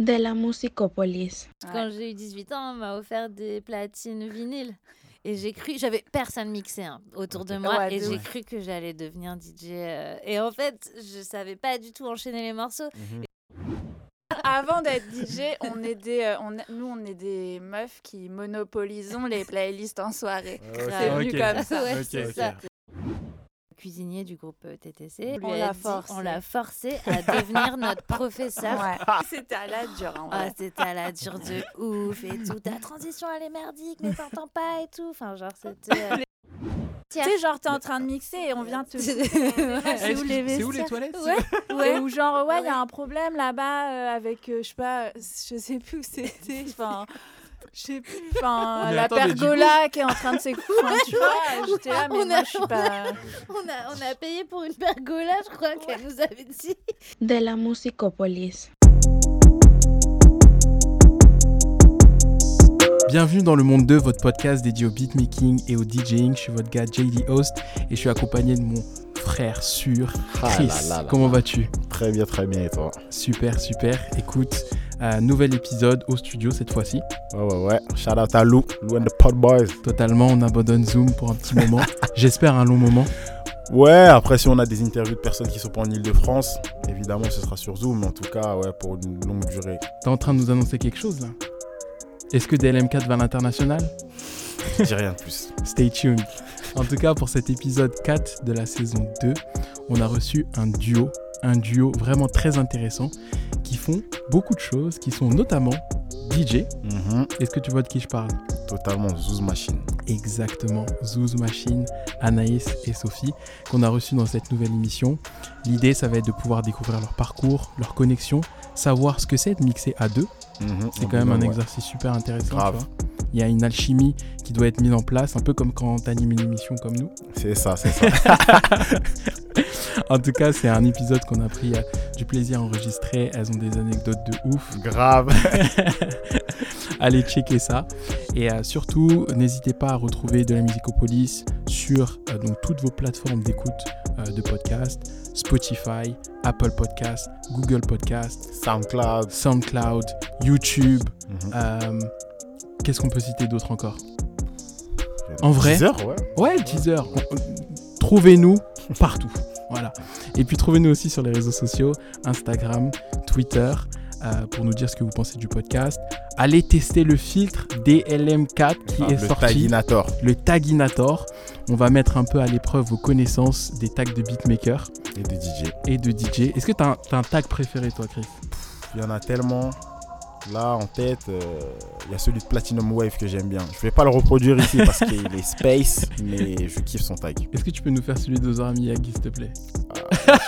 de la musicopolis. Quand j'ai eu 18 ans, on m'a offert des platines vinyles. Et j'ai cru, j'avais personne mixé hein, autour de moi, Ouais, et j'ai cru que j'allais devenir DJ. euh, et en fait, je savais pas du tout enchaîner les morceaux. Avant d'être DJ, on est des, euh, on nous, on est des meufs qui monopolisons les playlists en soirée. C'est venu comme ça. Ouais, ça. Cuisinier du groupe euh, TTC, On l'a forcé. on l'a forcé à devenir notre professeur. Ouais. C'était à la dure. en Ah, c'était à la dure de ouf et tout. Ta transition, elle est merdique, mais t'entends pas et tout. Enfin, genre, c'était. euh, Tu sais, genre, t'es en train de mixer et on vient te. C'est où les C'est où les toilettes? Ouais. Ouais, ou genre, ouais, il y a un problème là-bas euh, avec, euh, je sais pas, je sais plus où c'était. Enfin, je sais plus. Enfin, la pergola qui est en train de s'écouler. Enfin, tu vois, j'étais là, mais On moi, a- je suis pas. On a, on a payé pour une pergola, je crois qu'elle nous avait dit. De la musicopolis. Bienvenue dans le monde 2, votre podcast dédié au beatmaking et au DJing. Je suis votre gars JD Host et je suis accompagné de mon frère sûr, Ah Chris. là là là Comment vas-tu? Très bien, très bien, et toi? Super, super. Écoute, euh, nouvel épisode au studio cette fois-ci. Ouais, ouais, ouais. Shout out à Lou, Lou and the Pod Boys. Totalement, on abandonne Zoom pour un petit moment. J'espère un long moment. Ouais, après, si on a des interviews de personnes qui sont pas en Ile-de-France, évidemment, ce sera sur Zoom. mais En tout cas, ouais, pour une longue durée. T'es en train de nous annoncer quelque chose là? Est-ce que DLM4 va à l'international? Dis rien de plus. Stay tuned. En tout cas, pour cet épisode 4 de la saison 2, on a reçu un duo, un duo vraiment très intéressant qui font beaucoup de choses, qui sont notamment DJ. Mhm. Est-ce que tu vois de qui je parle? Totalement, Zouz Machine. Exactement, Zouz Machine, Anaïs et Sophie, qu'on a reçus dans cette nouvelle émission. L'idée, ça va être de pouvoir découvrir leur parcours, leur connexion, savoir ce que c'est de mixer à deux. Mhm. C'est quand même un Ouais. exercice super intéressant. Grave. tu vois. Il y a une alchimie qui doit être mise en place, un peu comme quand tu animes une émission comme nous. C'est ça, c'est ça. En tout cas, c'est un épisode qu'on a pris euh, du plaisir à enregistrer. Elles ont des anecdotes de ouf. Grave. Allez checker ça. Et euh, surtout, n'hésitez pas à retrouver de la Musicopolis sur euh, donc, toutes vos plateformes d'écoute de podcast Spotify, Apple Podcast, Google Podcast, SoundCloud. SoundCloud, YouTube. Mhm. euh, Qu'est-ce qu'on peut citer d'autre encore En vrai Deezer, ouais. Ouais, Deezer. On- on- Trouvez-nous partout. Voilà. Et puis trouvez-nous aussi sur les réseaux sociaux, Instagram, Twitter, euh, pour nous dire ce que vous pensez du podcast. Allez tester le filtre DLM4 qui Ah, est le sorti, Taginator. le Taginator. On va mettre un peu à l'épreuve vos connaissances des tags de beatmaker Et de DJ. et de DJ. Est-ce que tu as, un tag préféré, toi, Chris? Il y en a tellement. Là, en tête, euh, il y a celui de Platinum Wave que j'aime bien. Je vais pas le reproduire ici parce qu'il est space, mais je kiffe son tag. Est-ce que tu peux nous faire celui d'Ozara Miyagi, s'il te plaît?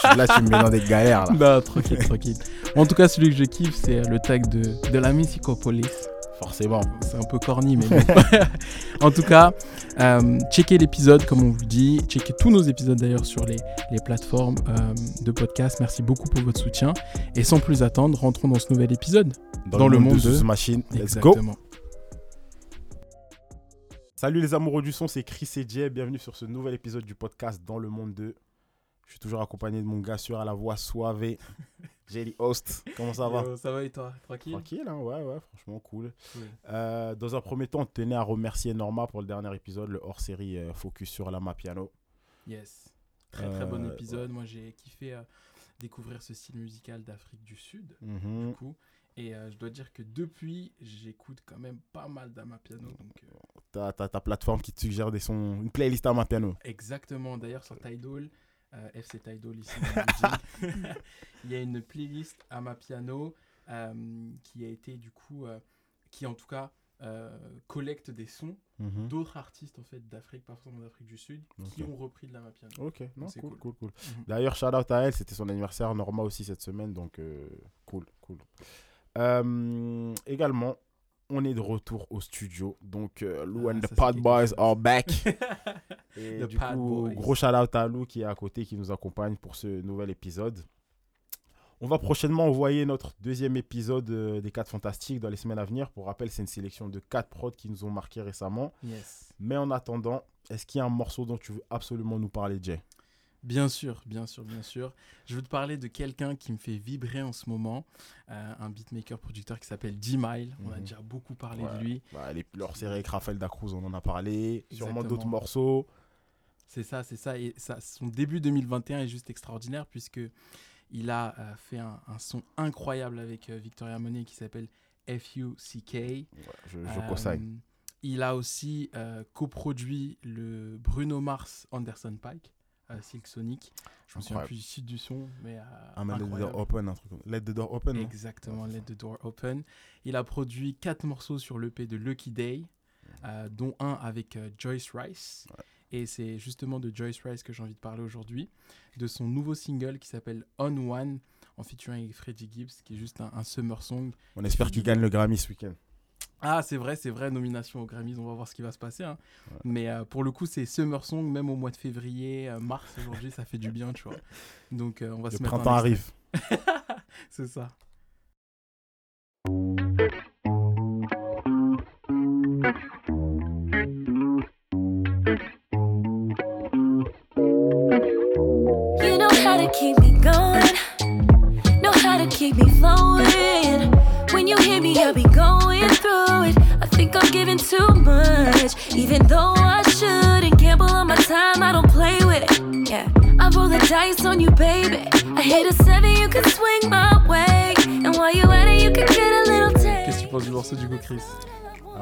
Ah, là, tu me mets dans des galères. Là. Non, tranquille, tranquille. En tout cas, celui que je kiffe, c'est le tag de, de la Musicopolis. Forcément. C'est un peu corny, mais bon. en tout cas, euh, checkez l'épisode, comme on vous dit. Checkez tous nos épisodes d'ailleurs sur les, les plateformes euh, de podcast. Merci beaucoup pour votre soutien. Et sans plus attendre, rentrons dans ce nouvel épisode. Dans le monde de de- Machine. Let's go. Exactement. Salut les amoureux du son, c'est Chris et Jay. Bienvenue sur ce nouvel épisode du podcast Dans le monde 2. Je suis toujours accompagné de mon gars sûr à la voix Jelly Host. Comment ça va? Ça va et toi? Tranquille? Tranquille, hein ouais, ouais, franchement cool. Euh, dans un premier temps, on tenait à remercier Norma pour le dernier épisode, le hors-série euh, Focus sur la piano. Yes. Très très bon Euh, épisode. Moi j'ai kiffé découvrir ce style musical d'Afrique du Sud. Mhm. Du coup. Et je dois dire que depuis, j'écoute quand même pas mal d'Amapiano. Donc, T'as ta plateforme qui te suggère des sons, une playlist à piano. Exactement. D'ailleurs, sur Tidal, euh, FC Tidal ici, il y a une playlist à ma piano euh, qui a été du coup, euh, qui en tout cas euh, collecte des sons Mhm. d'autres artistes en fait d'Afrique, pas forcément d'Afrique du Sud, qui ont repris de la piano. Ok, non, c'est cool, cool. cool, cool. Mhm. D'ailleurs, shout out à elle, c'était son anniversaire Norma aussi cette semaine, donc euh, cool, cool. Euh, également, on est de retour au studio, donc euh, Lou Ah, and the Pod Boys are back. Et The du coup, Boys. gros shout out à Lou qui est à côté, qui nous accompagne pour ce nouvel épisode. On va prochainement envoyer notre deuxième épisode euh, des 4 Fantastiques dans les semaines à venir. Pour rappel, c'est une sélection de 4 prods qui nous ont marqué récemment. Yes. Mais en attendant, est-ce qu'il y a un morceau dont tu veux absolument nous parler, Jay? Bien sûr, bien sûr, bien sûr. Je veux te parler de quelqu'un qui me fait vibrer en ce moment, euh, un beatmaker producteur qui s'appelle D-Mile. On a Mhm. déjà beaucoup parlé Ouais. de lui. Bah, les, leur série avec Raphaël Dacruz, on en a parlé. Sûrement d'autres morceaux. C'est ça, c'est ça. Et ça, son début 2021 est juste extraordinaire puisque il a euh, fait un, un son incroyable avec euh, Victoria Monet qui s'appelle FUCK. Ouais, je, je consigne. Il a aussi coproduit le Bruno Mars Anderson Pike, euh, Silk Sonic. Je me souviens plus du site du son, mais euh, mais Let the. Door Open, un truc comme Let the Door Open. Exactement, Let the Door Open. Il a produit quatre morceaux sur l'EP de Lucky Day, euh, dont un avec euh, Joyce Rice. Et c'est justement de Joyce Rice que j'ai envie de parler aujourd'hui, de son nouveau single qui s'appelle On One, en featuring avec Freddie Gibbs, qui est juste un, un summer song. On espère qu'il gagne le Grammy ce week-end. Ah, c'est vrai, c'est vrai, nomination aux Grammys, on va voir ce qui va se passer. hein. Mais euh, pour le coup, c'est summer song, même au mois de février, euh, mars aujourd'hui, ça fait du bien, tu vois. Donc euh, on va Le se mettre un printemps arrive. C'est ça. You know how to keep me going, know how to keep me flowing. When you hear me, I'll be going think I'm giving too much, even though I shouldn't gamble on my time. I don't play with it. Yeah, I roll the dice on you, baby. I hit a seven, you can swing my way, and while you're at it, you can get a little taste. Qu'est-ce que tu penses du morceau du coup, Chris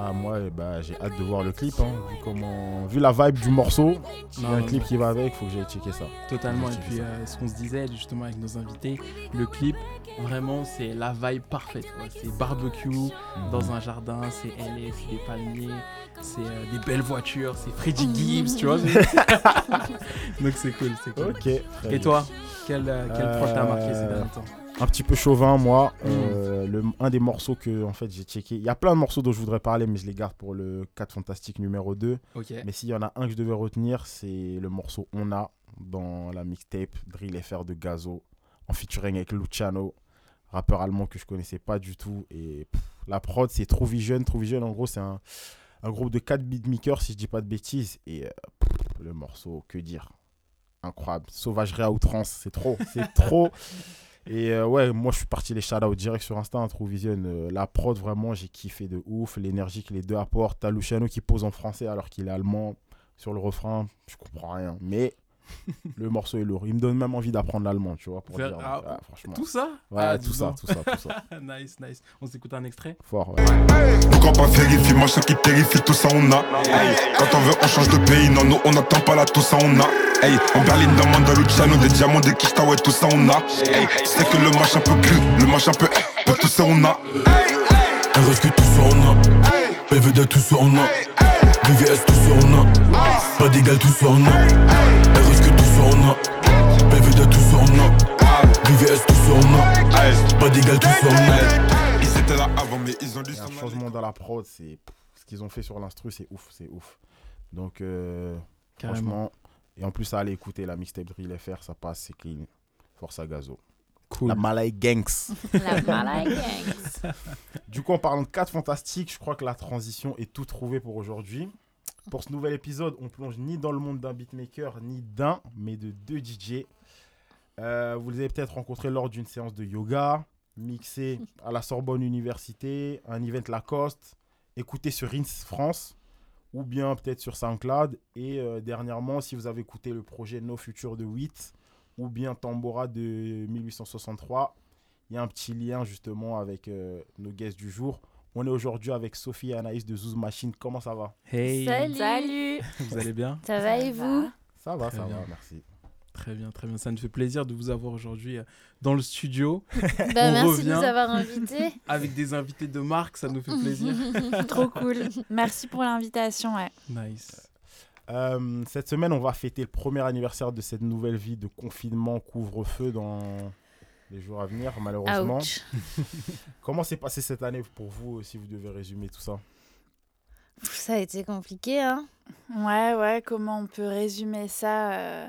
Ah, moi, bah, j'ai hâte de voir le clip. hein, vu, comment... vu la vibe du morceau, il y a un Non, clip qui va avec, faut que j'aille checker ça. Totalement. Et puis, euh, ce qu'on se disait justement avec nos invités, le clip, vraiment, c'est la vibe parfaite. quoi. C'est barbecue dans un jardin, c'est LA, c'est des palmiers, c'est euh, des belles voitures, c'est Freddie Gibbs, tu vois. Donc, c'est cool, c'est cool. Et toi, quel, euh, quel proche t'a marqué ces Euh, derniers temps? Un petit peu chauvin, moi. Mm. Euh, le, un des morceaux que en fait, j'ai checké. Il y a plein de morceaux dont je voudrais parler, mais je les garde pour le 4 Fantastique numéro 2. Ok. Mais s'il y en a un que je devais retenir, c'est le morceau On a dans la mixtape Drill FR de Gazo, en featuring avec Luciano, rappeur allemand que je connaissais pas du tout. Et pff, la prod, c'est True Vision. True Vision, en gros, c'est un, un groupe de 4 beatmakers, si je dis pas de bêtises. Et euh, pff, le morceau, que dire Incroyable. Sauvagerie à outrance, c'est trop. C'est trop. Et euh, ouais, moi je suis parti les shout direct sur Insta, hein, True Vision. Euh, la prod, vraiment, j'ai kiffé de ouf. L'énergie que les deux apportent. T'as Luciano qui pose en français alors qu'il est allemand. Sur le refrain, je comprends rien. Mais le morceau est lourd. Il me donne même envie d'apprendre l'allemand, tu vois. Pour Faire- dire, ah, ah, franchement. Tout ça Ouais, Ah, tout ça, tout ça, tout ça. nice, nice. On s'écoute un extrait Fort, ouais. Pourquoi pas vérifier, machin qui terrifie, tout ça on a. Hey, quand on veut, on change de pays, non, nous on n'attend pas là, tout ça on a. Hey, en Berlin, dans Mandaluciano, des diamants, des quiches, ouais, tout ça on a. Hey, c'est que le machin peut cul, le machin peut, peut tout ça on a. RS que tout ça on a PVD tout ça on a VVS tout ça on a Pas d'égal tout ça on a Que tout a PVD tout a Ils étaient là avant, mais ils ont dû s'en aller. changement dans la prod, c'est ce qu'ils ont fait sur l'instru, c'est ouf, c'est ouf. Donc, euh, franchement, et en plus, à aller écouter la mixtape Drill FR, ça passe, c'est clean. Force à Gazo. Cool. La Malay Gangs. La Malay Gangs. Du coup, en parlant de 4 fantastiques, je crois que la transition est tout trouvée pour aujourd'hui. Pour ce nouvel épisode, on plonge ni dans le monde d'un beatmaker, ni d'un, mais de deux DJ. Euh, vous les avez peut-être rencontrés lors d'une séance de yoga, mixé à la Sorbonne Université, un event Lacoste, écouté sur Rins France, ou bien peut-être sur SoundCloud. Et euh, dernièrement, si vous avez écouté le projet No Future de 8, ou bien Tambora de 1863, il y a un petit lien justement avec euh, nos guests du jour. On est aujourd'hui avec Sophie et Anaïs de Zouz Machine. Comment ça va? Hey, Salut. Salut vous allez bien? Ça va et vous? Ça va, ça va, merci. Très bien, très bien. Ça nous fait plaisir de vous avoir aujourd'hui euh, dans le studio bah, Merci de nous avoir invités. avec des invités de marque. Ça nous fait plaisir. Trop cool. Merci pour l'invitation. Ouais. nice. Euh, cette semaine, on va fêter le premier anniversaire de cette nouvelle vie de confinement, couvre-feu dans les jours à venir, malheureusement. Ouch. Comment s'est passé cette année pour vous, si vous devez résumer tout ça? Ça a été compliqué, hein Ouais, ouais, comment on peut résumer ça euh,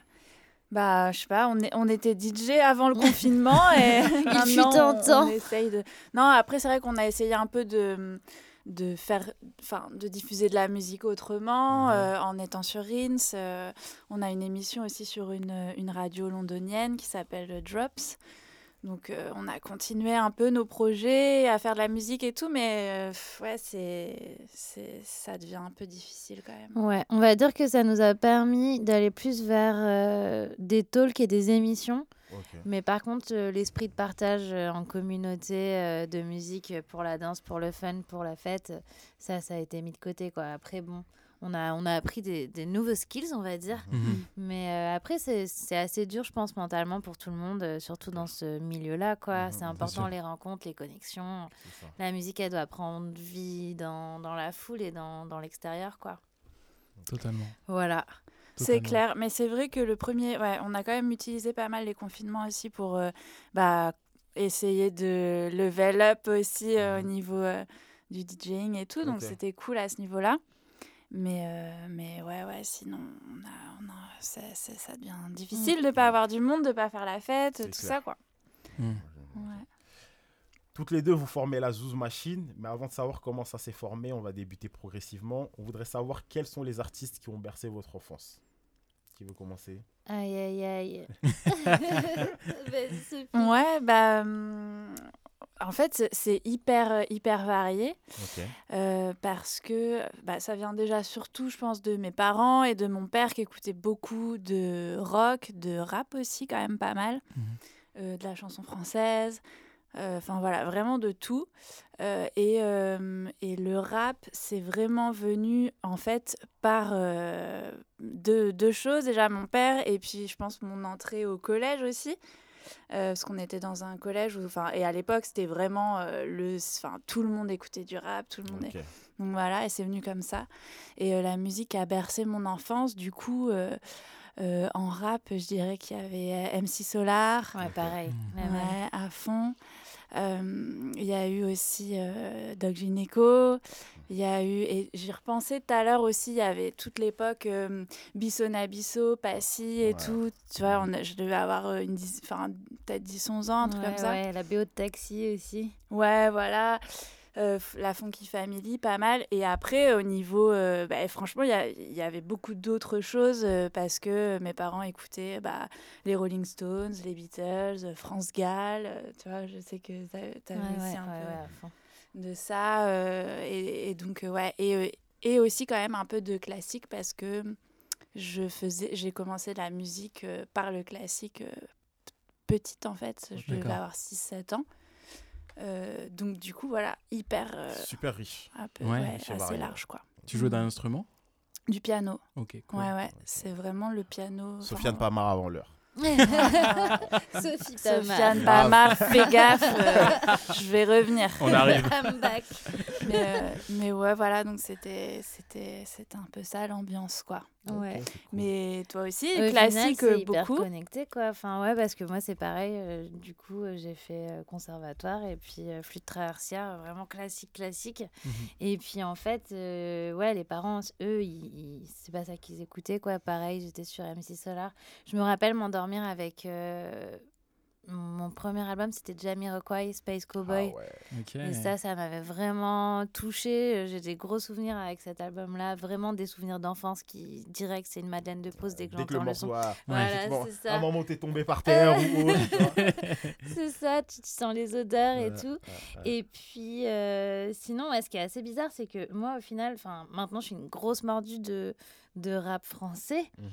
Bah, je sais pas, on, est, on était DJ avant le confinement et fut maintenant un on, temps. on essaye de... Non, après c'est vrai qu'on a essayé un peu de, de faire, enfin, de diffuser de la musique autrement, Mhm. euh, en étant sur Rins. euh, on a une émission aussi sur une, une radio londonienne qui s'appelle Drops. Donc, euh, on a continué un peu nos projets, à faire de la musique et tout, mais euh, ouais, c'est, c'est, ça devient un peu difficile quand même. Ouais, on va dire que ça nous a permis d'aller plus vers euh, des talks et des émissions. Mais par contre, euh, l'esprit de partage euh, en communauté euh, de musique pour la danse, pour le fun, pour la fête, ça, ça a été mis de côté. Quoi. Après, bon, on a, on a appris des, des nouveaux skills, on va dire. Mhm. Mais euh, après, c'est c'est assez dur, je pense, mentalement pour tout le monde, euh, surtout dans ce milieu-là. quoi. Mhm, c'est important, les rencontres, les connexions. La musique, elle doit prendre vie dans, dans la foule et dans, dans l'extérieur. quoi. Totalement. Voilà. C'est clair, mais c'est vrai que le premier, ouais, on a quand même utilisé pas mal les confinements aussi pour euh, bah, essayer de level up aussi euh, au Mhm. niveau euh, du DJing et tout, donc c'était cool à ce niveau-là. Mais, euh, mais ouais, ouais, sinon, on a, on a, c'est- ça devient difficile de pas avoir du monde, de pas faire la fête, tout clair. ça, quoi. Ouais. Toutes les deux, vous formez la Zouz Machine, mais avant de savoir comment ça s'est formé, on va débuter progressivement. On voudrait savoir quels sont les artistes qui ont bercé votre enfance. Qui veut commencer? Aïe, aïe, aïe. Ouais, bah. En fait, c'est- hyper, hyper varié. Euh, parce que bah, ça vient déjà surtout, je pense, de mes parents et de mon père qui écoutait beaucoup de rock, de rap aussi, quand même pas mal, Mhm. euh, de la chanson française, euh, enfin voilà, vraiment de tout. Euh, et, euh, et le rap, c'est vraiment venu en fait par euh, deux, deux choses. Déjà mon père et puis je pense mon entrée au collège aussi. Euh, parce qu'on était dans un collège où, enfin, et à l'époque c'était vraiment euh, le, enfin, tout le monde écoutait du rap, tout le monde. Donc voilà, et c'est venu comme ça. Et euh, la musique a bercé mon enfance. Du coup, euh, euh, en rap, je dirais qu'il y avait MC Solar, Ouais, pareil. Ouais, à fond. Euh, Il y a eu aussi euh, Doc Gineco. Il y a eu, et j'y repensais tout à l'heure aussi, il y avait toute l'époque euh, Bisso Nabisso, Passy et Ouais. tout. Tu vois, on a- je devais avoir euh, une peut-être 10-11 ans, un truc Ouais, comme ça. ouais, la BO de taxi aussi. Ouais, voilà. Euh, la Funky Family, pas mal. Et après, au niveau. euh, bah, franchement, il y, avait beaucoup d'autres choses euh, parce que mes parents écoutaient bah, les Rolling Stones, les Beatles, France Gall. euh, tu vois, je sais que tu as, Ouais, aussi ouais, un ouais, peu de ça. euh, et, et donc, ouais. Et, euh, et aussi, quand même, un peu de classique parce que je faisais, j'ai commencé la musique euh, par le classique euh, petite, en fait. Je devais avoir 6-7 ans. Euh, donc du coup voilà hyper euh, Super riche. un peu Ouais, ouais, c'est assez large quoi Tu joues d'un instrument? Du piano Ok, cool. ouais ouais c'est vraiment le piano Sofiane vraiment. Pamar avant l'heure. Sophie. Sofiane. Pamar fais gaffe euh, je vais revenir On arrive. I'm back. mais, euh, mais ouais voilà donc c'était c'était c'était un peu ça l'ambiance quoi Ouais. Cool. mais toi aussi Au final, classique c'est euh, hyper beaucoup connecté quoi. Enfin ouais parce que moi c'est pareil. euh, du coup euh, j'ai fait euh, conservatoire et puis flûte traversière vraiment classique classique. Mhm. Et puis en fait euh, ouais les parents eux ils, ils- c'est pas ça qu'ils écoutaient quoi. Pareil j'étais sur MC Solar. Je me rappelle m'endormir avec euh, mon premier album c'était Jamiroquai Space Cowboy. Ah ouais. Ok. Et ça, ça m'avait vraiment touchée. J'ai des gros souvenirs avec cet album-là. Vraiment des souvenirs d'enfance qui, direct, c'est une Madeleine de Pause dès que Dès que le j'entends le son. a... Voilà, c'est ça. Un moment où t'es tombé par terre ou. C'est ça, tu, tu sens les odeurs et Ouais, tout. ouais, ouais. Et puis, euh, sinon, ouais, ce qui est assez bizarre, c'est que moi, au final, enfin, maintenant, je suis une grosse mordue de, de rap français. Mhm.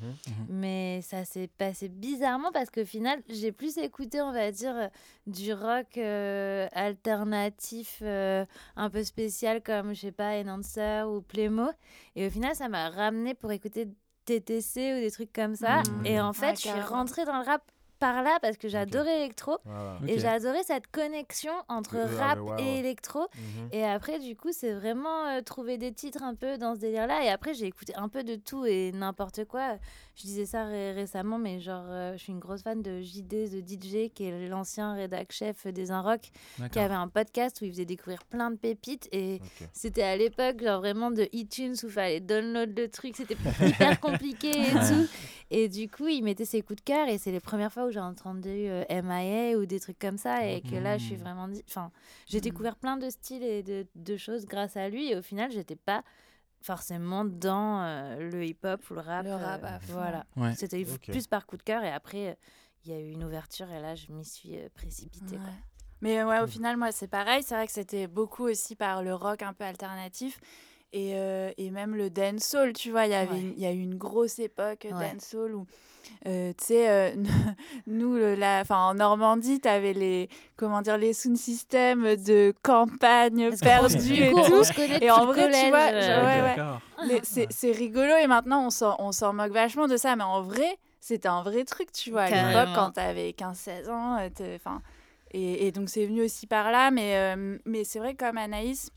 Mais ça s'est passé bizarrement parce qu'au final, j'ai plus écouté, on va dire, euh, du rock euh, alternatif euh, un peu spécial comme, je sais pas, Enhancer ou Playmo. Et au final, ça m'a ramené pour écouter TTC ou des trucs comme ça. Mhm. Et en fait, je suis rentrée dans le rap par là parce que j'adorais l'électro. Voilà. Ok. Et j'ai adoré cette connexion entre rap ouais, ouais. et électro. Mhm. Et après, du coup, c'est vraiment euh, trouver des titres un peu dans ce délire-là. Et après, j'ai écouté un peu de tout et n'importe quoi. Je disais ça ré- récemment, mais genre, euh, je suis une grosse fan de JD, de DJ, qui est l'ancien rédac chef des Unrock, qui D'accord. avait un podcast où il faisait découvrir plein de pépites. Et c'était à l'époque, genre vraiment de iTunes où il fallait download le truc. C'était hyper compliqué et tout. Et du coup, il mettait ses coups de cœur. Et c'est les premières fois où où j'ai entendu euh, MIA ou des trucs comme ça et que là, je suis Mhm. vraiment dit. Enfin, j'ai Mhm. découvert plein de styles et de, de choses grâce à lui et au final, j'étais pas forcément dans euh, le hip-hop ou le rap. Le rap euh, fond. voilà. Ouais. C'était plus par coup de cœur et après, euh, il y a eu une ouverture et là, je m'y suis euh, précipitée. quoi. Mais ouais, au final, moi, c'est pareil. C'est vrai que c'était beaucoup aussi par le rock un peu alternatif. Et, euh, et même le dancehall, tu vois, il y avait Ouais. y a eu une grosse époque Ouais. dancehall où, euh, tu sais, euh, nous, le- la, en Normandie, tu avais les, comment dire, les sound systems de campagne du et tout. en vrai, tu vois, euh, genre, ouais, ouais. D'accord. Mais c'est c'est rigolo et maintenant on s'en, on s'en moque vachement de ça, mais en vrai, c'était un vrai truc, tu vois. À l'époque, quand t'avais 15-16 ans, euh, enfin. Et, et donc c'est venu aussi par là, mais, euh, mais c'est vrai que comme Anaïs,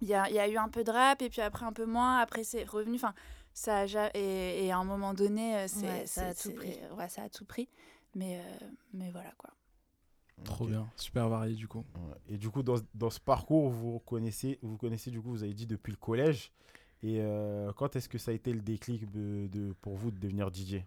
il y a, il y a eu un peu de rap et puis après un peu moins, après c'est revenu. Enfin, ça a ja- et, et à un moment donné, euh, c'est, Ouais, ça a tout pris. c'est- Ouais, ça a tout pris. Mais, euh, mais voilà quoi. Trop bien. Super varié du coup. Et du coup, dans, dans ce parcours, vous connaissez, vous connaissez du coup, vous avez dit depuis le collège. Et euh, quand est-ce que ça a été le déclic de, de- pour vous de devenir DJ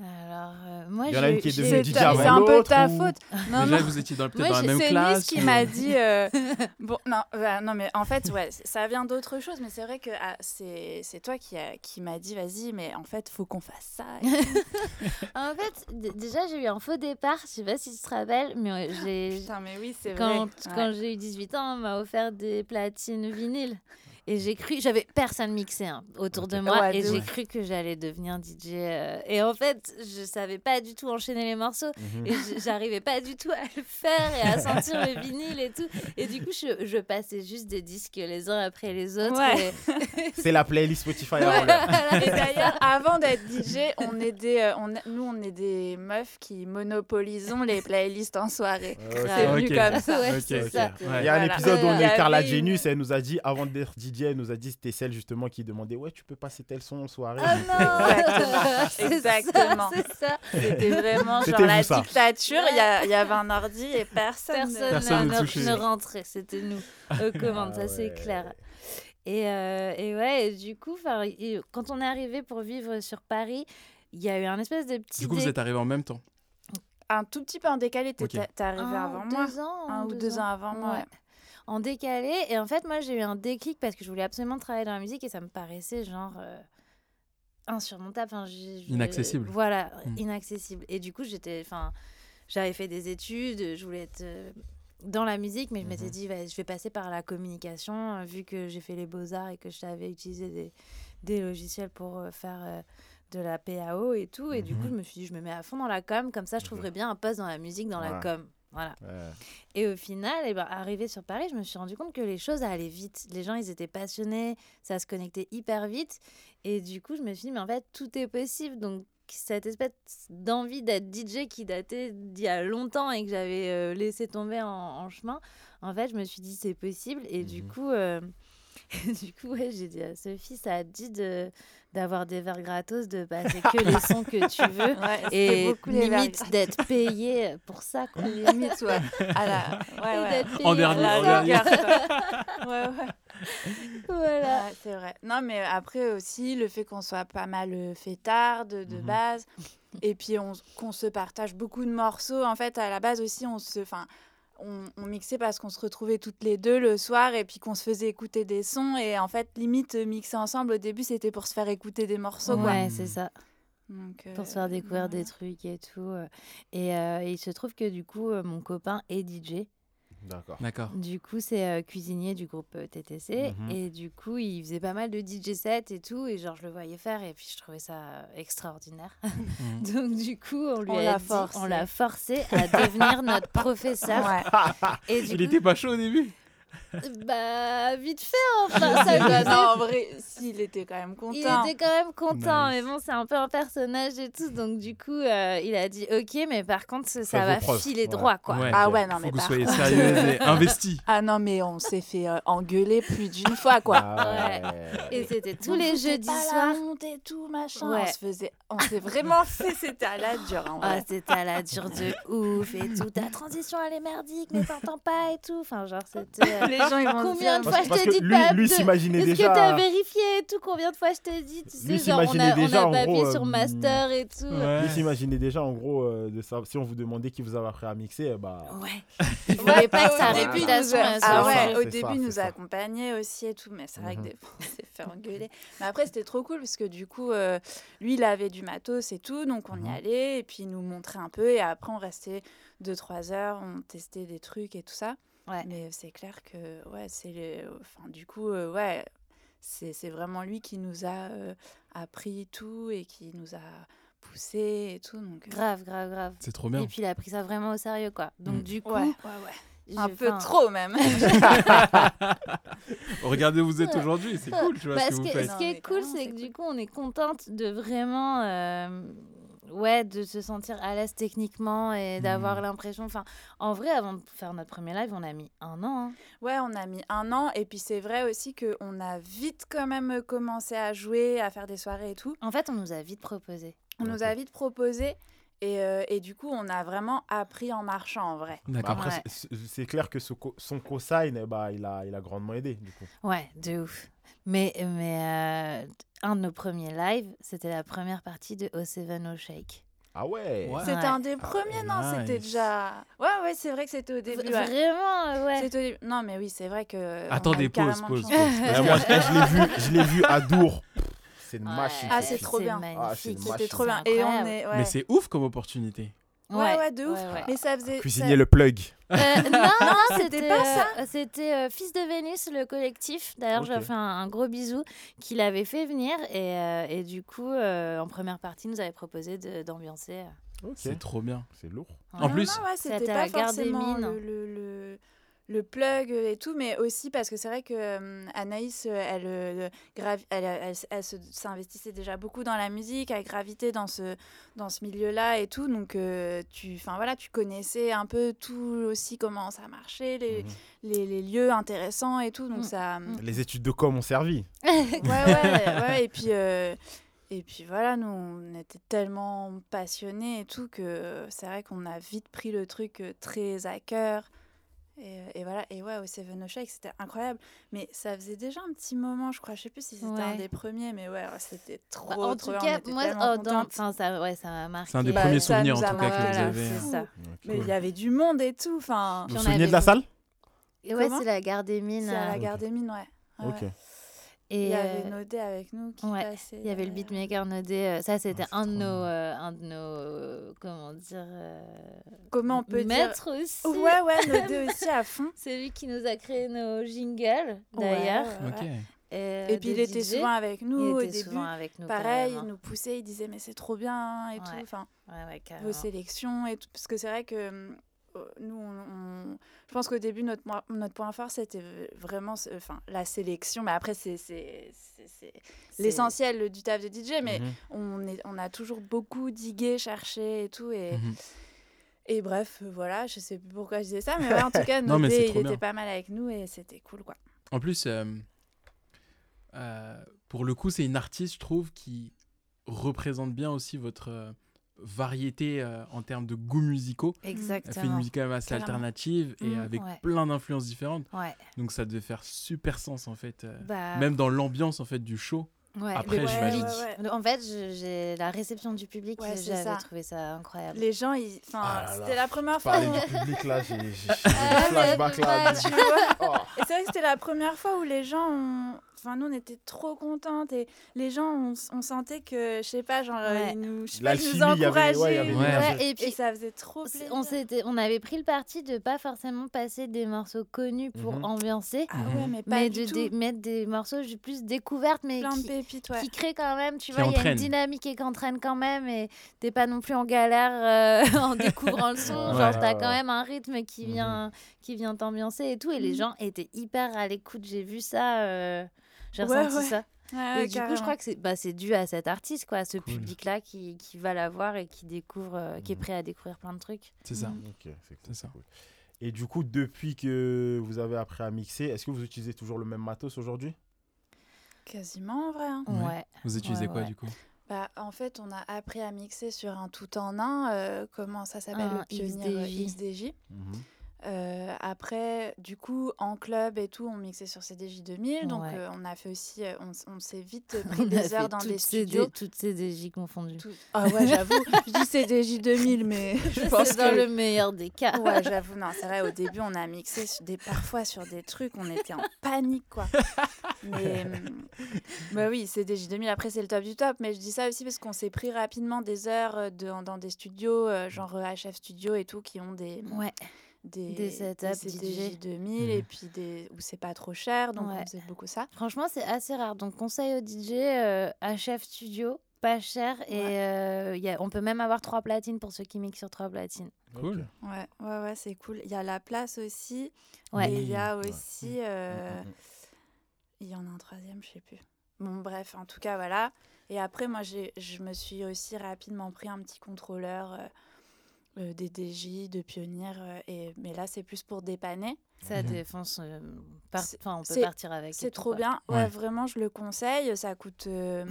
Alors, euh, moi, Il y en a une qui est devenue C'est DJ ta- avant c'est un peu ta ou- faute. Non, Déjà, non. vous étiez dans- peut-être dans la même c'est classe. Nice qui ou- m'a dit. euh, bon, non, bah, non, mais en fait, ouais, ça vient d'autre chose. Mais c'est vrai que ah, c'est c'est toi qui, a- qui m'a dit, vas-y, mais en fait, faut qu'on fasse ça. En fait, déjà, j'ai eu un faux départ. Je sais pas si tu te rappelles, mais euh, j'ai. Putain, mais oui, c'est vrai. Quand, Ouais. quand j'ai eu 18 ans, on m'a offert des platines vinyles. Et j'ai cru, j'avais personne mixé hein, autour de moi, Ouais, et j'ai cru que j'allais devenir DJ. euh, et en fait, je savais pas du tout enchaîner les morceaux, Mhm. et j'arrivais pas du tout à le faire et à sentir le vinyle et tout. Et du coup, je, je passais juste des disques les uns après les autres. Ouais. et- C'est la playlist Spotify voilà, Et d'ailleurs, avant d'être DJ, on est des, euh, on nous, on est des meufs qui monopolisons les playlists en soirée. Ok. C'est venu comme ça. Il Ouais. y a un Voilà. épisode où on Carla Genius, elle nous a dit, avant d'être DJ, elle nous a dit c'était celle justement qui demandait Ouais, tu peux passer tel son en soirée. Ah non Exactement. C'est Exactement. ça, C'est ça. C'était vraiment genre la ça. dictature. Il y, a- il y avait un ordi et personne. ne- Personne, Personne ne, ne rentrait, c'était nous aux commandes, Ah ça c'est ouais. clair. Et, euh, et ouais, et du coup, et quand on est arrivé pour vivre sur Paris, il y a eu un espèce de petit. Du coup, vous êtes arrivés en même temps. Un tout petit peu en décalé. T'es Ok. t'es arrivé un avant moi. ans, Un ou deux ans avant moi. ouais. En décalé. Et en fait, moi, j'ai eu un déclic parce que je voulais absolument travailler dans la musique et ça me paraissait genre. euh, insurmontable. Enfin, j'ai- je- Inaccessible. Voilà, Mm. inaccessible. Et du coup, j'étais. Enfin, j'avais fait des études, je voulais être. euh, dans la musique, mais je m'étais Mhm. dit, bah, je vais passer par la communication, euh, vu que j'ai fait les beaux-arts et que je savais utiliser des, des logiciels pour euh, faire de la PAO et tout. Et du coup, Mhm. je me suis dit, je me mets à fond dans la com, comme ça, je trouverais bien un poste dans la musique, dans la com. Voilà. Ouais. Et au final, eh ben, arrivé sur Paris, je me suis rendu compte que les choses allaient vite. Les gens, ils étaient passionnés, ça se connectait hyper vite. Et du coup, je me suis dit, mais en fait, tout est possible. Donc, cette espèce d'envie d'être DJ qui datait d'il y a longtemps et que j'avais euh, laissé tomber en, en chemin, en fait, je me suis dit, c'est possible. Et du Mhm. coup, euh, du coup ouais, j'ai dit à Sophie, ça a dit de d'avoir des verres gratos, de passer que les sons que tu veux. Ouais, Et beaucoup les limite d'être payé pour ça. Quoi. Limite, ouais. À la... ouais, ouais. d'être En payé dernier, en dernier. ouais, ouais. Voilà. Ouais, c'est vrai. Non, mais après aussi, le fait qu'on soit pas mal euh, fêtard de, de Mhm. base, et puis on- qu'on se partage beaucoup de morceaux. En fait, à la base aussi, on se. Enfin, on, on mixait parce qu'on se retrouvait toutes les deux le soir et puis qu'on se faisait écouter des sons. Et en fait, limite, euh, mixer ensemble au début, c'était pour se faire écouter des morceaux. quoi. Ouais, c'est ça. Donc, Pour se euh, faire découvrir voilà. des trucs et tout. euh. Et, euh, et il se trouve que du coup, euh, mon copain est DJ. D'accord. D'accord. Du coup, c'est euh, cuisinier du groupe euh, TTC. Mhm. Et du coup, il faisait pas mal de DJ sets et tout. Et genre, je le voyais faire. Et puis, je trouvais ça euh, extraordinaire. Mhm. Donc, du coup, on lui On a l'a dit, forcé. on l'a forcé à devenir notre professeur. Ouais. Et du Il coup, était pas chaud au début? Bah, vite fait, enfin. Ça Bah, non, en vrai, s'il était quand même content. Il était quand même content, Nice. mais bon, c'est un peu un personnage et tout. Donc, du coup, euh, il a dit OK, mais par contre, ça, va filer Ouais. droit, quoi. Ouais. Ah ouais, non, Faut mais que vous par soyez contre- sérieuse et investie. Ah non, mais on s'est fait euh, engueuler plus d'une fois, quoi. Ah Ouais. Et c'était tous les jeudis soirs. et tout, machin. Ouais. On se faisait... On s'est vraiment fait... C'était à la dure, en Ah, vrai. c'était à la dure de ouf et tout. Ta transition, elle est merdique, mais t'entends pas et tout. Enfin, genre, c'était. Les gens, ils vont Combien de dire, fois je que dit de lui, pas- lui de- s'imaginait Est-ce que t'as déjà. vérifié et tout Combien de fois je t'ai dit Tu sais, Lui genre, on s'imaginait a, on déjà, a en pas appuyé gros, sur euh, master et tout. Ouais. Lui s'imaginait déjà, en gros, euh, de ça. Si on vous demandait qui vous avez appris à mixer, eh bah. Ouais. Il voulait pas que sa réputation a- ah ouais, au début, il nous a accompagnés aussi et tout, mais c'est vrai que Mhm. des fois, on s'est fait engueuler. Mais après, c'était trop cool parce que du coup, euh, lui, il avait du matos et tout, donc on y Mhm. allait et puis il nous montrait un peu et après, on restait 2-3 heures, on testait des trucs et tout ça. Ouais. Mais c'est clair que, ouais, c'est le... Enfin, du coup, euh, ouais, c'est c'est vraiment lui qui nous a euh, appris tout et qui nous a poussé et tout, donc... euh, Grave, grave, grave. C'est trop bien. Et puis il a pris ça vraiment au sérieux, quoi. Donc Mm. du coup, Ouais, ouais, ouais. j'ai- Un peu trop même. Regardez où vous êtes aujourd'hui, c'est cool, tu vois Bah, ce que ce, vous qui est, faites. ce qui est cool, c'est c'est que cool. du coup, on est contente de vraiment, euh, ouais, de se sentir à l'aise techniquement et d'avoir Mhm. l'impression. Enfin, en vrai, avant de faire notre premier live, on a mis un an. hein. Ouais, on a mis un an. Et puis c'est vrai aussi qu'on a vite quand même commencé à jouer, à faire des soirées et tout. En fait, on nous a vite proposé. On nous a vite proposé. Et, euh, et du coup, on a vraiment appris en marchant en vrai. Bah, D'accord. après, Ouais. c'est- clair que ce co- son cosign, eh bah, il, a, il a grandement aidé, du coup. Ouais, de ouf. Mais, mais euh, un de nos premiers lives, c'était la première partie de O7 O Shake. Ah ouais, Ouais. C'était Ouais. un des premiers, non C'était déjà. Ouais, ouais, c'est vrai que c'était au début. Ouais. Vraiment, euh, ouais. Au. Non, mais oui, c'est vrai que. Attendez, pause, pause. Mais moi, je, eh, je l'ai vu, je l'ai vu à Dour. C'est une Ouais, machine. Ah, ce c'est trop bien. Ah, magnifique. C'était trop bien. C'est Et on est. Ouais. Mais c'est ouf comme opportunité. Ouais, ouais, de ouf. ouais, ouais. Mais ça faisait. Cuisinier ça- le plug. Euh, non, non, c'était pas euh, C'était euh, Fils de Vénus, le collectif. D'ailleurs, je leur Ok. fais un, un gros bisou, qui l'avait fait venir. Et, euh, et du coup, euh, en première partie, nous avait proposé de- d'ambiancer. C'est trop bien. c'est lourd. Ouais. En Non, plus, C'était à pas des forcément Mines. le, le, le, le plug et tout, mais aussi parce que c'est vrai que euh, Anaïs, euh, elle, euh, elle, elle, elle se- s'investissait déjà beaucoup dans la musique, elle gravitait dans ce, dans ce milieu-là et tout, donc euh, tu, enfin voilà, tu connaissais un peu tout aussi comment ça marchait, les, Mhm. les, les lieux intéressants et tout, donc Mm. ça, Mm. Les études de com ont servi. ouais, ouais, ouais, et puis, euh, et puis voilà, nous, on était tellement passionnés et tout que c'est vrai qu'on a vite pris le truc euh, très à cœur. Et, et voilà, et ouais, au Seven Shake, c'était incroyable. Mais ça faisait déjà un petit moment, je crois. Je sais plus si c'était un des premiers, mais ouais, c'était trop, Bah, en trop tout bien. cas, moi, oh, dans- contentes. enfin, ça, ouais, ça m'a marqué. C'est un des Bah, premiers souvenirs en tout cas que vous avez. c'est hein. ça. Mais Cool. il y avait du monde et tout. Enfin, Vous vous souvenez de la salle Et ouais, c'est la gare des mines. c'est la euh, gare des mines, ouais. Ouais, Ok. ouais. Et Il y avait euh, Nodé avec nous qui ouais, passait. Il y avait le euh, beatmaker Nodé. euh, ça, c'était c'est un, de trop nos, euh, un de nos. euh, comment dire. euh, Comment on peut dire maîtres aussi. Ouais, ouais, Nodé aussi à fond. C'est lui qui nous a créé nos jingles, d'ailleurs. ouais, Ok. ouais. Et, Et puis il était DJ. souvent avec nous il au était début. souvent avec nous. Pareil, il nous poussait, il disait mais c'est trop bien et Ouais. tout. Enfin, Ouais, ouais, vos sélections et tout. Parce que c'est vrai que hum, euh, nous, on, on- je pense qu'au début, notre, notre point fort, c'était vraiment enfin, la sélection. Mais après, c'est l'essentiel du taf de DJ. Mais Mhm. on, est, on a toujours beaucoup digué, cherché et tout. Et, Mhm. et bref, voilà, je sais plus pourquoi je disais ça. Mais ouais, en tout cas, Non, Nodé, il était pas mal avec nous et c'était cool, quoi. En plus, euh, euh, pour le coup, c'est une artiste, je trouve, qui représente bien aussi votre euh, variété euh, en termes de goûts musicaux. Elle fait une Exactement. musique quand même assez alternative et Mm, avec ouais. plein d'influences différentes. Ouais. Donc ça devait faire super sens en fait. euh, Bah, Même dans l'ambiance en fait du show. Ouais, après, le j'imagine. public. Ouais, ouais, En fait, j'ai la réception du public, j'avais ça. trouvé ça incroyable. Les gens, ils... enfin, Ah c'était la première fois. Parler où- du public là, j'ai Ah, des flashbacks mais là. tu vois. Et c'est vrai que c'était la première fois où les gens, ont- enfin nous on était trop contentes et les gens, on, on sentait que, je sais pas, genre Ouais. ils nous, je sais pas, ils nous ouais, encourageaient. Ouais. Ouais, et Et puis ça faisait trop plaisir. on, s'était, on avait pris le parti de pas forcément passer des morceaux connus pour Mhm. ambiancer, Ah ouais, mais pas mais du de mettre des morceaux plus découvertes, mais qui, ouais. qui créent quand même, tu Qui vois, il y a une dynamique et qui entraîne quand même, et t'es pas non plus en galère euh, en découvrant le son, Ouais. genre Ouais, t'as ouais. quand même un rythme qui Mhm. vient, qui vient t'ambiancer et tout, et les Mhm. gens étaient hyper à l'écoute, j'ai vu ça, euh, j'ai Ouais, ressenti ouais. ça. Ouais, Et du coup, je crois que c'est bah, c'est dû à cet artiste, quoi, à ce Cool. public-là qui, qui va la voir et qui découvre, euh, qui est Mhm. prêt à découvrir plein de trucs. C'est ça. Ok, c'est cool, ça. cool. Et du coup, depuis que vous avez appris à mixer, est-ce que vous utilisez toujours le même matos aujourd'hui? Quasiment en vrai. hein. Ouais. Ouais. Vous utilisez Ouais, quoi ouais. du coup? Bah, en fait, on a appris à mixer sur un tout en un. euh, comment ça s'appelle le pionnier euh, XDJ. XDJ. Euh, après, du coup, en club et tout, on mixait sur CDJ 2000. Donc, Ouais. euh, on a fait aussi, euh, on, on s'est vite pris des heures dans des studios. dé- toutes ces DJ confondues. Tout- Ah ouais, j'avoue, je dis CDJ 2000, mais je pense C'est que... dans le meilleur des cas. Ouais, j'avoue, non, c'est vrai, au début, on a mixé sur des, parfois sur des trucs, on était en panique, quoi. Mais, bah oui, c'est des J2000, après, c'est le top du top, mais je dis ça aussi parce qu'on s'est pris rapidement des heures de- dans des studios, genre HF Studio et tout, qui ont des, Ouais. Des, Des setups CDJ DJ. 2000 Mhm. et puis des, où c'est pas trop cher, donc Ouais. on faisait beaucoup ça. Franchement, c'est assez rare. Donc, conseil au DJ, euh, HF Studio, pas cher. Et euh, y a, on peut même avoir trois platines pour ceux qui mixent sur trois platines. Cool. Ouais, ouais, ouais, c'est cool. Il y a la place aussi, Ouais. et il y a Ouais. aussi... euh, Mm, mm, mm. Il y en a un troisième, je sais plus. Bon, bref, en tout cas, voilà. Et après, moi, j'ai, je me suis aussi rapidement pris un petit contrôleur euh, euh, des DJ, de pionnier. euh, et, mais là, c'est plus pour dépanner. Ça Mhm. défonce. euh, par- C'est- Enfin, on peut partir avec. C'est trop quoi. bien. Ouais, Ouais. vraiment, je le conseille. Ça coûte euh,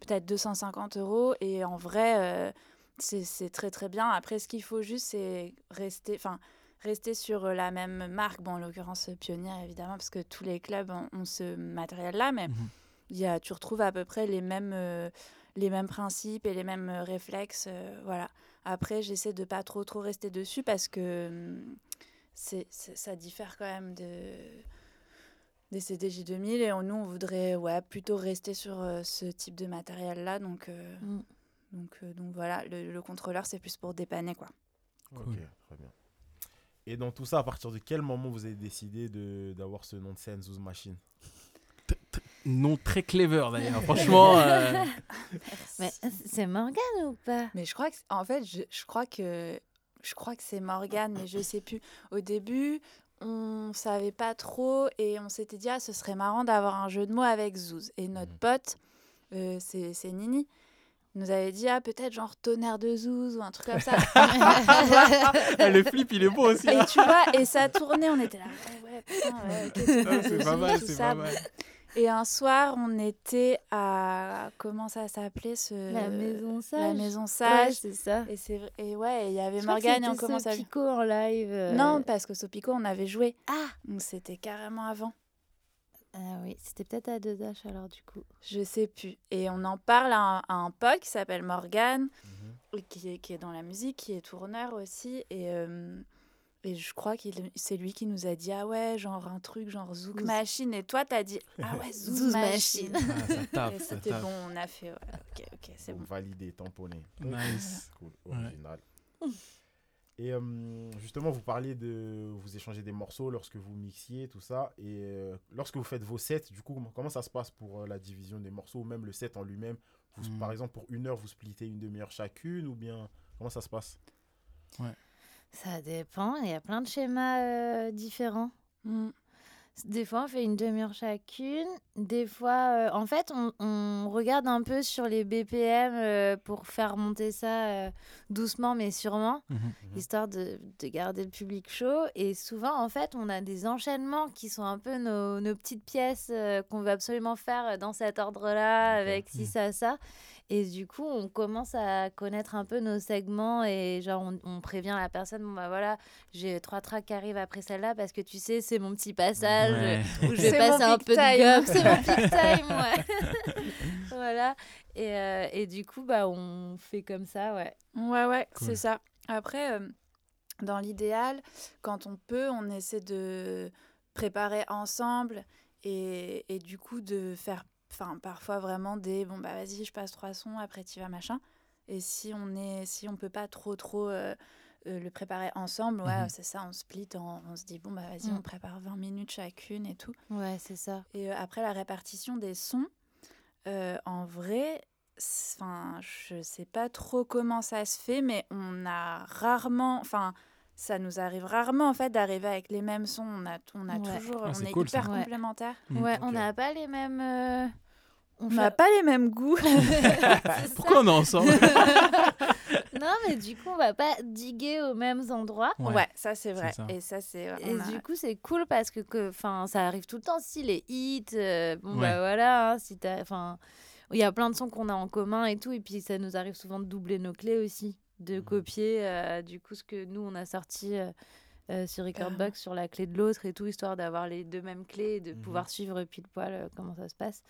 peut-être 250 euros. Et en vrai, euh, c'est, c'est très, très bien. Après, ce qu'il faut juste, c'est rester... Enfin, rester sur la même marque. Bon, en l'occurrence, Pionnier, évidemment, parce que tous les clubs ont, ont ce matériel-là. Mais Mhm. il y a, tu retrouves à peu près les mêmes, euh, les mêmes principes et les mêmes réflexes. euh, voilà. Après, j'essaie de pas trop trop rester dessus parce que hum, c'est, ça diffère quand même de, des CDJ 2000 et on- nous, on voudrait ouais, plutôt rester sur euh, ce type de matériel-là. Donc, euh, Mm. donc, euh, donc voilà, le, le contrôleur, c'est plus pour dépanner. quoi. Ok, très bien. Et dans tout ça, à partir de quel moment vous avez décidé de- d'avoir ce nom de scène, Zouz Machine Nom très clever d'ailleurs. Franchement, euh, Mais c'est Morgane ou pas? Mais je crois que, en fait, je, je crois que, je crois que c'est Morgane, mais je sais plus. Au début, on savait pas trop et on s'était dit, ah, ce serait marrant d'avoir un jeu de mots avec Zouz. Et notre Mhm. pote, euh, c'est c'est Nini, nous avait dit, ah, peut-être genre tonnerre de Zouz ou un truc comme ça. le flip il est beau aussi. hein. et tu vois, et ça tournait, on était là, ouais, ouais, ouais, c'est pas mal, c'est pas mal. Et un soir, on était à, comment ça s'appelait ce... La maison sage. La maison Ouais, sage. c'est ça. Et c'est vrai- et ouais, il y avait Morgane et on commence à Sopico en live. euh, Non, parce que Sopico, on avait joué. Ah Donc c'était carrément avant. Ah oui, c'était peut-être à 2H alors du coup. Je sais plus. Et on en parle à un, à un pote qui s'appelle Morgane, Mhm. qui est, qui est dans la musique, qui est tourneur aussi. Et, euh, et je crois que c'est lui qui nous a dit Ah ouais, genre un truc, genre Zouk. Machine. Et toi, t'as dit Ah ouais, Zouz Machine. Ah, c'était bon, on a fait. ouais, ok, ok, c'est bon. Validé, tamponné. Nice. Cool, Ouais. original. Et euh, justement, vous parliez de. Vous échangez des morceaux lorsque vous mixiez, tout ça. Et euh, lorsque vous faites vos sets, du coup, comment, ça se passe pour euh, la division des morceaux, ou même le set en lui-même? Vous- Hmm. Par exemple, pour une heure, vous splittez une demi-heure chacune, ou bien comment ça se passe? Ça dépend, il y a plein de schémas euh, différents. Mm. Des fois, on fait une demi-heure chacune. Des fois, euh, en fait, on, on regarde un peu sur les BPM euh, pour faire monter ça euh, doucement mais sûrement, Mhm. histoire de, de garder le public chaud. Et souvent, en fait, on a des enchaînements qui sont un peu nos, nos petites pièces qu'on veut absolument faire dans cet ordre-là, avec ci, ça, ça. Et du coup, on commence à connaître un peu nos segments et genre, on, on prévient la personne, bon bah voilà, j'ai trois tracks qui arrivent après celle-là parce que tu sais, c'est mon petit passage Ouais. où je vais C'est passer mon un peu de time. gomme. C'est mon peak time, ouais. voilà. Et, euh, et du coup, bah, on fait comme ça, ouais. Ouais, ouais, Cool. c'est ça. Après, euh, dans l'idéal, quand on peut, on essaie de préparer ensemble et, et du coup de faire enfin parfois vraiment des bon bah vas-y je passe trois sons après tu vas machin et si on est si on peut pas trop trop euh, euh, le préparer ensemble ouais Mhm. c'est ça on split on, on se dit bon bah vas-y Mm. on prépare 20 minutes chacune et tout Ouais, c'est ça. et euh, après la répartition des sons, en vrai, enfin, je sais pas trop comment ça se fait, mais on a rarement, enfin, ça nous arrive rarement en fait d'arriver avec les mêmes sons. On a, on a Ouais. toujours, Ah, on est cool, hyper ça. Complémentaires. Mm. Ouais, on n'a pas les mêmes. euh, On fait- n'a pas les mêmes goûts. Pourquoi on est ensemble. Non, mais du coup, on va pas diguer aux mêmes endroits. ouais. ça c'est vrai. ça. Et ça c'est. Et a- du coup, c'est cool parce que, que 'fin, ça arrive tout le temps. Si les hits, euh, bon, Ouais. bah voilà, hein, si t'as. Enfin, il y a plein de sons qu'on a en commun et tout. Et puis, ça nous arrive souvent de doubler nos clés aussi, de Mhm. copier, euh, du coup, ce que nous, on a sorti. euh, euh, sur Recordbox sur la clé de l'autre et tout, histoire d'avoir les deux mêmes clés et de pouvoir suivre pile poil comment ça se passe.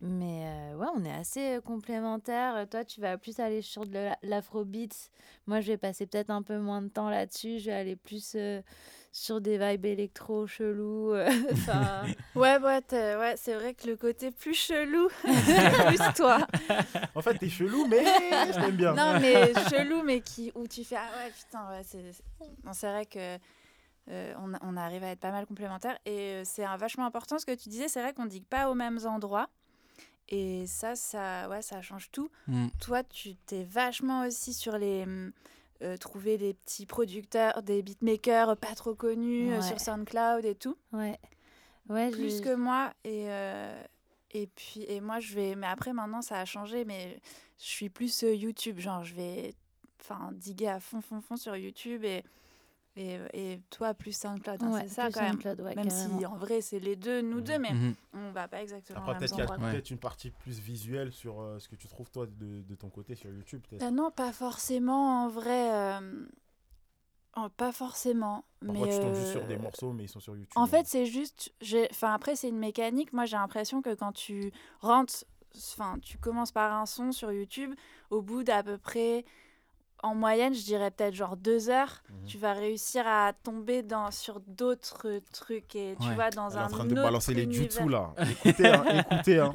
Mais ouais, on est assez complémentaires. Toi, tu vas plus aller sur de la- l'afrobeat. Moi, je vais passer peut-être un peu moins de temps là-dessus. Je vais aller plus sur des vibes électro chelou. euh, Ouais, ouais, ouais c'est vrai que le côté plus chelou, c'est plus toi. En fait, t'es chelou, mais je t'aime bien. Non, mais chelou, mais qui, où tu fais Ah ouais, putain, ouais, c'est. vrai que. euh, on, on arrive à être pas mal complémentaires et euh, c'est un- vachement important ce que tu disais. C'est vrai qu'on dit pas aux mêmes endroits et ça, ça, ouais, ça change tout. Mm. Toi, tu t'es vachement aussi sur les. Euh, trouver des petits producteurs, des beatmakers pas trop connus euh, sur SoundCloud et tout. ouais. Ouais, plus je- que moi et euh, et puis et moi je vais mais après maintenant ça a changé mais je suis plus YouTube genre je vais enfin diguer à fond fond fond sur YouTube et et, et toi plus SoundCloud hein, Ouais, c'est ça quand même ouais, même carrément. si en vrai c'est les deux nous deux mais Mhm. on va pas exactement Après, peut-être qu'il y a peut-être une partie plus visuelle sur euh, ce que tu trouves, toi, de, de ton côté sur YouTube. peut-être. Euh, non pas forcément en vrai euh, oh, pas forcément Parfois, mais tu tombes juste sur euh, des morceaux, mais ils sont sur YouTube. En fait, c'est juste. j'ai- Enfin, après, c'est une mécanique. Moi, j'ai l'impression que quand tu rentres. Enfin, tu commences par un son sur YouTube. Au bout d'à peu près. En moyenne, je dirais peut-être genre deux heures, Mhm. tu vas réussir à tomber dans, sur d'autres trucs et tu Ouais. vas dans Elle un en train de autre balancer les jutsu là. Écoutez, hein, écoutez, hein.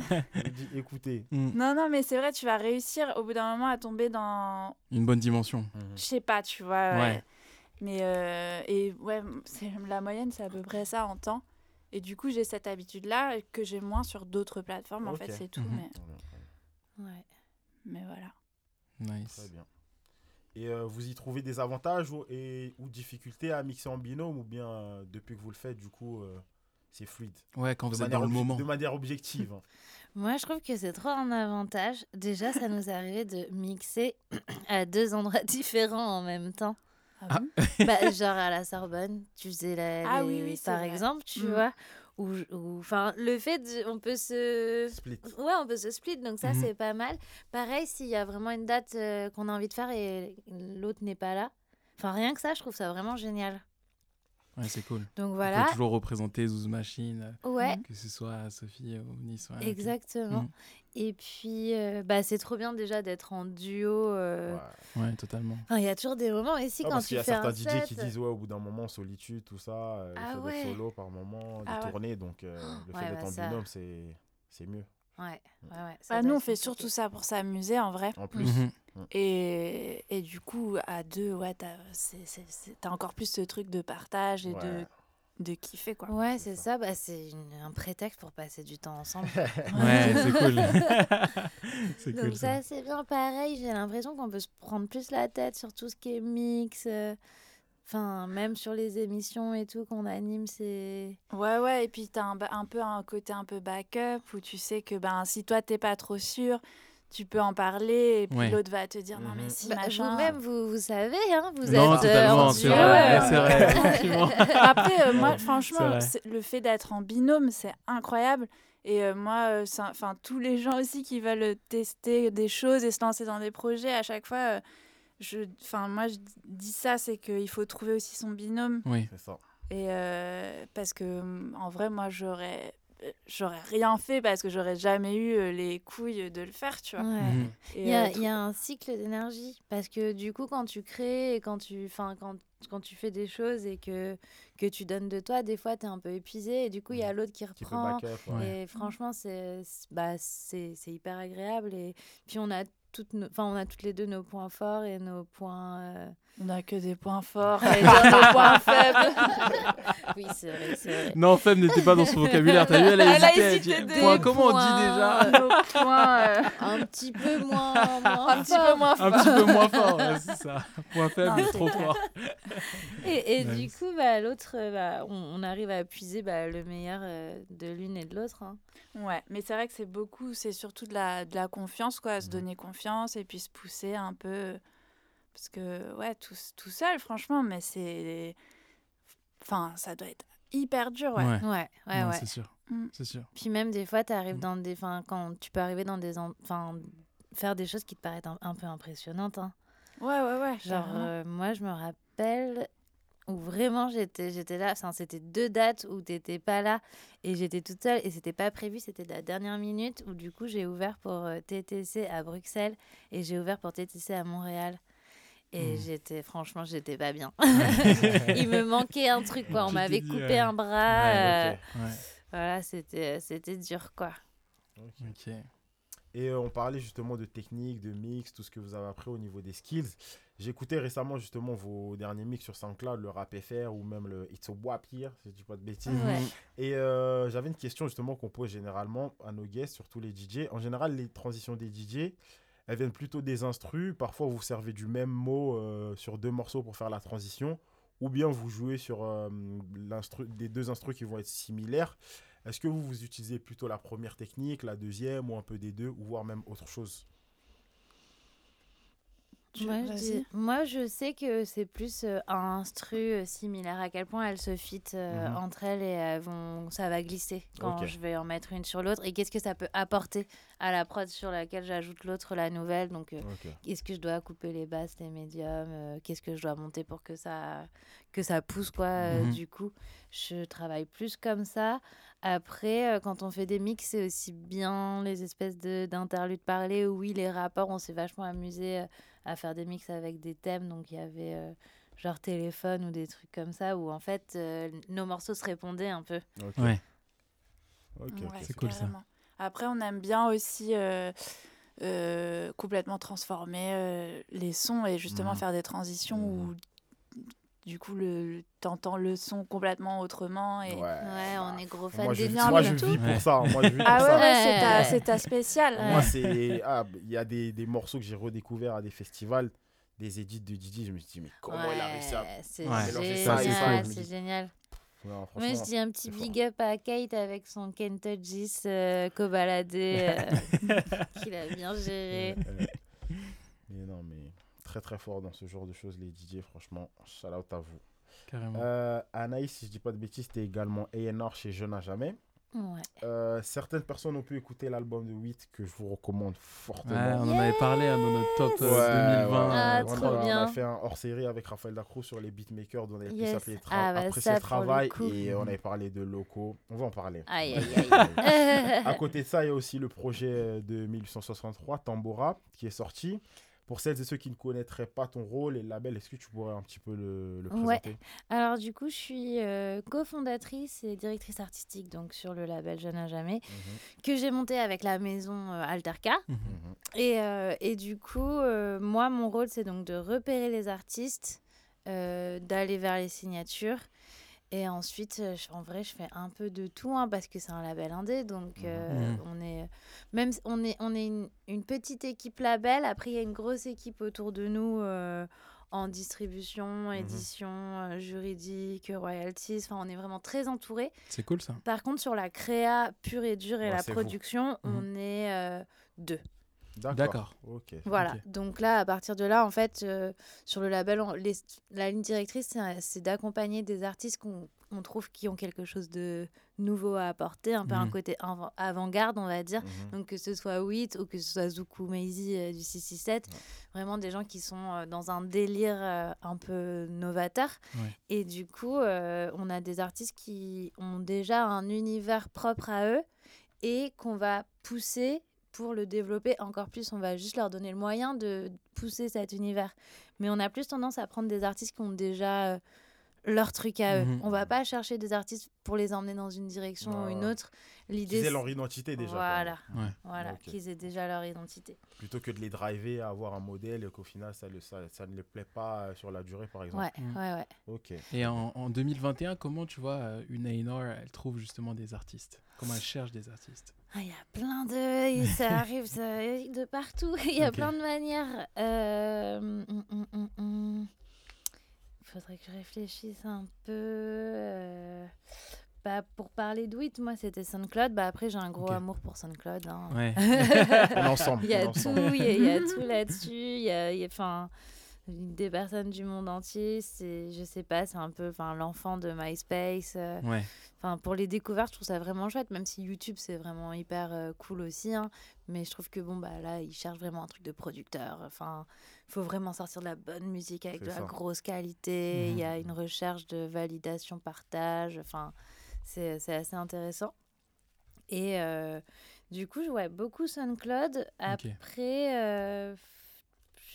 Écoutez. Mm. Non, non, mais c'est vrai, tu vas réussir au bout d'un moment à tomber dans. Une bonne dimension. Je sais pas, tu vois. ouais. Ouais. Mais euh, et ouais, c'est la moyenne, c'est à peu près ça en temps. Et du coup, j'ai cette habitude-là que j'ai moins sur d'autres plateformes. En fait, c'est tout. Mhm. Mais, Ouais. mais voilà. Nice. Très bien. Et euh, vous y trouvez des avantages ou, et, ou difficultés à mixer en binôme ou bien euh, depuis que vous le faites, du coup, euh, c'est fluide? Ouais, quand de vous êtes manière, dans le obje- moment. de manière objective. hein. Moi, je trouve que c'est trop un avantage. Déjà, ça nous est arrivé de mixer à deux endroits différents en même temps. Ah bon Bah, genre à la Sorbonne, tu faisais la, Ah les- oui, oui, par vrai. exemple, tu Mm. vois. Ou, enfin, le fait, de- on peut se, Split. ouais, on peut se split, donc ça Mhm. c'est pas mal. Pareil, s'il y a vraiment une date euh, qu'on a envie de faire et l'autre n'est pas là. Enfin, rien que ça, je trouve ça vraiment génial. Ouais, c'est cool. Donc On voilà. peut toujours représenter Zouz Machine, Ouais, que ce soit Sophie ou Nice. ouais, exactement. Mhm. Et puis, euh, bah, c'est trop bien déjà d'être en duo. euh, Ouais. Ouais, totalement. Enfin, Il y a toujours des moments ici Ah, quand parce qu'il tu y a fais certains DJ set. qui disent ouais au bout d'un moment solitude tout ça euh, Ah le fait ouais. d'être solo par moment de Ah ouais. tourner donc euh, le fait Ouais, d'être bah en ça. binôme c'est c'est mieux Ouais, ouais, ouais. ça Bah, nous, on fait surtout ça pour s'amuser en vrai. en plus Mhm. Et, et du coup, à deux, ouais, t'as encore plus ce truc de partage et Ouais. de, de kiffer, quoi. Ouais, C'est ça. Bah, c'est une- un prétexte pour passer du temps ensemble. Ouais, c'est cool. c'est Donc cool. ça. ça, c'est bien pareil. J'ai l'impression qu'on peut se prendre plus la tête sur tout ce qui est mix. euh, Enfin, même sur les émissions et tout qu'on anime, c'est... Ouais, ouais, et puis t'as un, un peu un côté un peu backup où tu sais que ben, si toi t'es pas trop sûr, tu peux en parler et puis Ouais. l'autre va te dire non, mais Mhm. si, Bah, machin. Vous-même, vous, vous savez, hein, vous Non, êtes euh, totalement, en c'est duo. vrai. ouais, c'est vrai, effectivement. Après, euh, moi, franchement, le fait d'être en binôme, c'est incroyable. Et euh, moi, euh, enfin, tous les gens aussi qui veulent tester des choses et se lancer dans des projets, à chaque fois, euh, je, enfin, moi, je dis ça, c'est qu'il faut trouver aussi son binôme. Oui. c'est ça Et euh, parce que, hum, en vrai, moi, j'aurais, j'aurais rien fait parce que j'aurais jamais eu euh, les couilles de le faire, tu vois. Ouais. Mhm. Et, Il y, a, euh, il y a un cycle d'énergie parce que du coup quand tu crées et quand tu, enfin, quand, quand tu fais des choses et que, que tu donnes de toi, des fois tu es un peu épuisé et du coup il y a l'autre qui reprend. backup ouais. Et franchement, c'est bah, c'est c'est hyper agréable. Et puis, on a, toutes nos- enfin, on a toutes les deux nos points forts et nos points. euh, on a que des points forts et nos points faibles. Oui, c'est vrai. Non, Femme n'était pas dans son vocabulaire. T'as vu, elle a Elle a hésité. point, Des comment on dit points, déjà nos points. euh, Un petit peu moins. moins un petit peu fort. Un petit peu moins fort, ouais, c'est ça. Point faible, Non, trop fort. Et, et du coup, bah, l'autre, bah, on, on arrive à puiser bah, le meilleur euh, de l'une et de l'autre. hein. Ouais, mais c'est vrai que c'est beaucoup, c'est surtout de la, de la confiance, quoi, se Mhm. donner confiance et puis se pousser un peu. Parce que, ouais, tout, tout seul, franchement, mais c'est. Enfin, ça doit être hyper dur, ouais. Ouais, Ouais, ouais, c'est sûr. Mm. C'est sûr. Puis même des fois, tu arrives Mm. dans des. Enfin, quand tu peux arriver dans des. en- Enfin, faire des choses qui te paraissent un, un peu impressionnantes. hein. Ouais, ouais, ouais. Genre, euh, moi, je me rappelle, où vraiment j'étais j'étais là. Enfin, c'était deux dates où t'étais pas là et j'étais toute seule et c'était pas prévu. C'était la dernière minute où du coup j'ai ouvert pour euh, TTC à Bruxelles et j'ai ouvert pour TTC à Montréal. Et Hmm. j'étais, franchement, j'étais pas bien. Il me manquait un truc, quoi. On m'avait coupé ouais. un bras. Ouais, euh. Ouais, Voilà, c'était, c'était dur, quoi. ok. Et euh, on parlait justement de technique, de mix, tout ce que vous avez appris au niveau des skills. J'écoutais récemment justement vos derniers mix sur SoundCloud, le rap FR ou même le It's a Wap Here, si je dis pas de bêtises. Ouais. Et euh, j'avais une question justement qu'on pose généralement à nos guests, surtout les DJ. En général, les transitions des DJ, elles viennent plutôt des instrus. Parfois, vous servez du même mot euh, sur deux morceaux pour faire la transition. Ou bien vous jouez sur euh, des deux instrus qui vont être similaires. Est-ce que vous, vous utilisez plutôt la première technique, la deuxième, ou un peu des deux, ou voire même autre chose? Moi je, dis- moi, je sais que c'est plus euh, un instru euh, similaire, à quel point elles se fit euh, Mhm. entre elles et elles vont, ça va glisser quand je vais en mettre une sur l'autre. Et qu'est-ce que ça peut apporter à la prod sur laquelle j'ajoute l'autre, la nouvelle? Donc, est-ce que je dois couper les basses, les médiums Qu'est-ce que je dois monter pour que ça, que ça pousse, quoi, Mhm. du coup? Je travaille plus comme ça. Après, quand on fait des mix, c'est aussi bien les espèces de- d'interludes parlés. où Oui, les rapports, on s'est vachement amusé à faire des mix avec des thèmes. Donc, il y avait euh, genre téléphone ou des trucs comme ça, où en fait, euh, nos morceaux se répondaient un peu. Ok. Ouais. C'est cool, ça. Après, on aime bien aussi euh, euh, complètement transformer euh, les sons et justement Mhm. faire des transitions Mhm. où du coup, le, le- t'entends le son complètement autrement. Et... Ouais, Ouais, on est gros fans Moi, je, des vis- Non, moi, je vis pour Ouais. ça. Moi, je vis pour Ah ouais, c'est ta, ta spéciale. Moi, c'est. Ah, il y a des, des morceaux que j'ai redécouverts à des festivals, des edits de Didi. Je me suis dit, mais comment il a réussi à. C'est génial, je c'est génial. Non, Moi, je dis un petit big up à Kate avec son Kentucky euh, cobaladé euh, qu'il a bien géré. euh, euh, mais non, mais très très fort dans ce genre de choses, les DJ. Franchement, shout out à vous. Carrément. Euh, Anaïs, si je dis pas de bêtises, c'était également A&R chez Jeune à Jamais. Ouais. Euh, certaines personnes ont pu écouter l'album de 8 que je vous recommande fortement. Ouais, on en avait parlé à notre top euh, Yes 2020. Ah, on a- On bien. a fait un hors-série avec Raphaël Dacrou sur les beatmakers dont on avait pu Yes. s'appeler Tra- Ah, bah, le travail et on avait parlé de locaux. On va en parler. Aïe, aïe, à côté de ça, il y a aussi le projet de 1863, Tambora, qui est sorti. Pour celles et ceux qui ne connaîtraient pas ton rôle et le label, est-ce que tu pourrais un petit peu le, le Ouais. présenter? Alors du coup, je suis euh, cofondatrice et directrice artistique donc sur le label Jeune à jamais Mhm, que j'ai monté avec la maison euh, Alterca. Mhm. Et, euh, et du coup, euh, moi, mon rôle, c'est donc de repérer les artistes, d'aller vers les signatures. Et ensuite, euh, je- en vrai, je fais un peu de tout, hein, parce que c'est un label indé. Donc, euh, Mhm. on est, même, on est, on est une, une petite équipe label. Après, il y a une grosse équipe autour de nous euh, en distribution, édition, euh, juridique, royalties. Enfin, on est vraiment très entourés. C'est cool ça. Par contre, sur la créa pure et dure et Ouais, la vous. production, Mhm. on est deux. D'accord. Ok. Voilà, donc là, à partir de là, en fait, euh, sur le label, on- les- la ligne directrice, c'est- d'accompagner des artistes qu'on on trouve qui ont quelque chose de nouveau à apporter, un peu un Mhm. côté avant- avant-garde, on va dire. Mhm. Donc que ce soit Wit ou que ce soit Zuku Maizy euh, du 667, Ouais. vraiment des gens qui sont euh, dans un délire euh, un peu novateur. Ouais. Et du coup, euh, on a des artistes qui ont déjà un univers propre à eux et qu'on va pousser pour le développer encore plus. On va juste leur donner le moyen de pousser cet univers. Mais on a plus tendance à prendre des artistes qui ont déjà euh, leur truc à eux. Mhm. On va pas chercher des artistes pour les emmener dans une direction ou une autre. Qu'ils L'idée, aient c'est- leur identité déjà. voilà. Ouais. voilà, Ok. qu'ils aient déjà leur identité. Plutôt que de les driver à avoir un modèle et qu'au final, ça, le- ça, ça ne les plaît pas euh, sur la durée, par exemple. Ouais, Mhm. ouais, ouais. Ok. Et en, en 2021, comment tu vois euh, une A&R, elle trouve justement des artistes? Comment elle cherche des artistes? Ah, Il y a plein de. Ça arrive ça de partout. Il y a plein de manières. Euh, hum, hum, hum, hum. Faudrait que je réfléchisse un peu. euh, Bah, pour parler de Wit, moi, c'était SoundCloud. Bah, après, j'ai un gros amour pour SoundCloud. hein. Ouais. On est ensemble. Il y a tout, il y, a- il y a tout là-dessus. Il y a, y a- des personnes du monde entier. C'est, je sais pas, c'est un peu l'enfant de MySpace. euh, Ouais. Enfin, pour les découvertes, je trouve ça vraiment chouette, même si YouTube, c'est vraiment hyper euh, cool aussi. hein. Mais je trouve que, bon, bah là, ils cherchent vraiment un truc de producteur. Enfin, il faut vraiment sortir de la bonne musique avec de la grosse qualité. Il y a Mhm. une recherche de validation, partage. Enfin, c'est c'est assez intéressant. Et euh, du coup, ouais, beaucoup SoundCloud. Après, euh,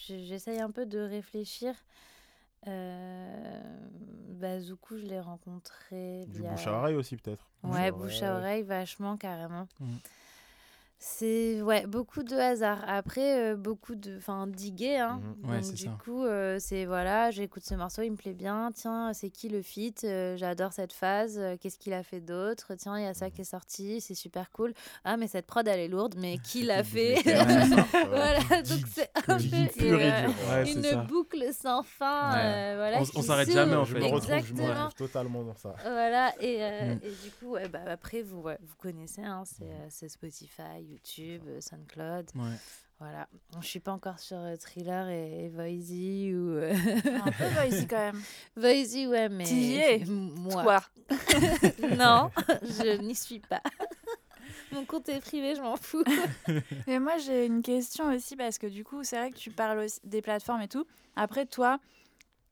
j'essaye un peu de réfléchir. Euh, Bazoukou, je l'ai rencontré Du via... bouche à oreille aussi, peut-être. Ouais, bouche à oreille, vachement, carrément. Mhm. C'est ouais, beaucoup de hasard. Après, euh, beaucoup de. Enfin, diguer. Hein. Ouais, Donc, du ça. coup, euh, c'est voilà, j'écoute ce morceau, il me plaît bien. Tiens, c'est qui le feat? Euh, J'adore cette phase. Euh, Qu'est-ce qu'il a fait d'autre? Tiens, il y a ça qui est sorti, c'est super cool. Ah, mais cette prod, elle est lourde, mais qui l'a fait? Voilà, donc c'est un peu, euh, une ça. boucle sans fin. Ouais. euh, voilà, On- s'arrête jamais, en Je fait. me retrouve, je me retrouve totalement dans ça. Voilà, et, euh, Mm. et du coup, ouais, bah, après, vous, ouais, vous connaissez, hein, c'est euh, c'est Spotify, YouTube, euh, SoundCloud. Ouais. Voilà. Je suis pas encore sur euh, Thriller et, et ou. euh, Un peu ici quand même. Voisey, ouais, mais. T'y Moi. Toi. non, je n'y suis pas. Mon compte est privé, je m'en fous. Mais moi, j'ai une question aussi parce que du coup, c'est vrai que tu parles aussi des plateformes et tout. Après, toi,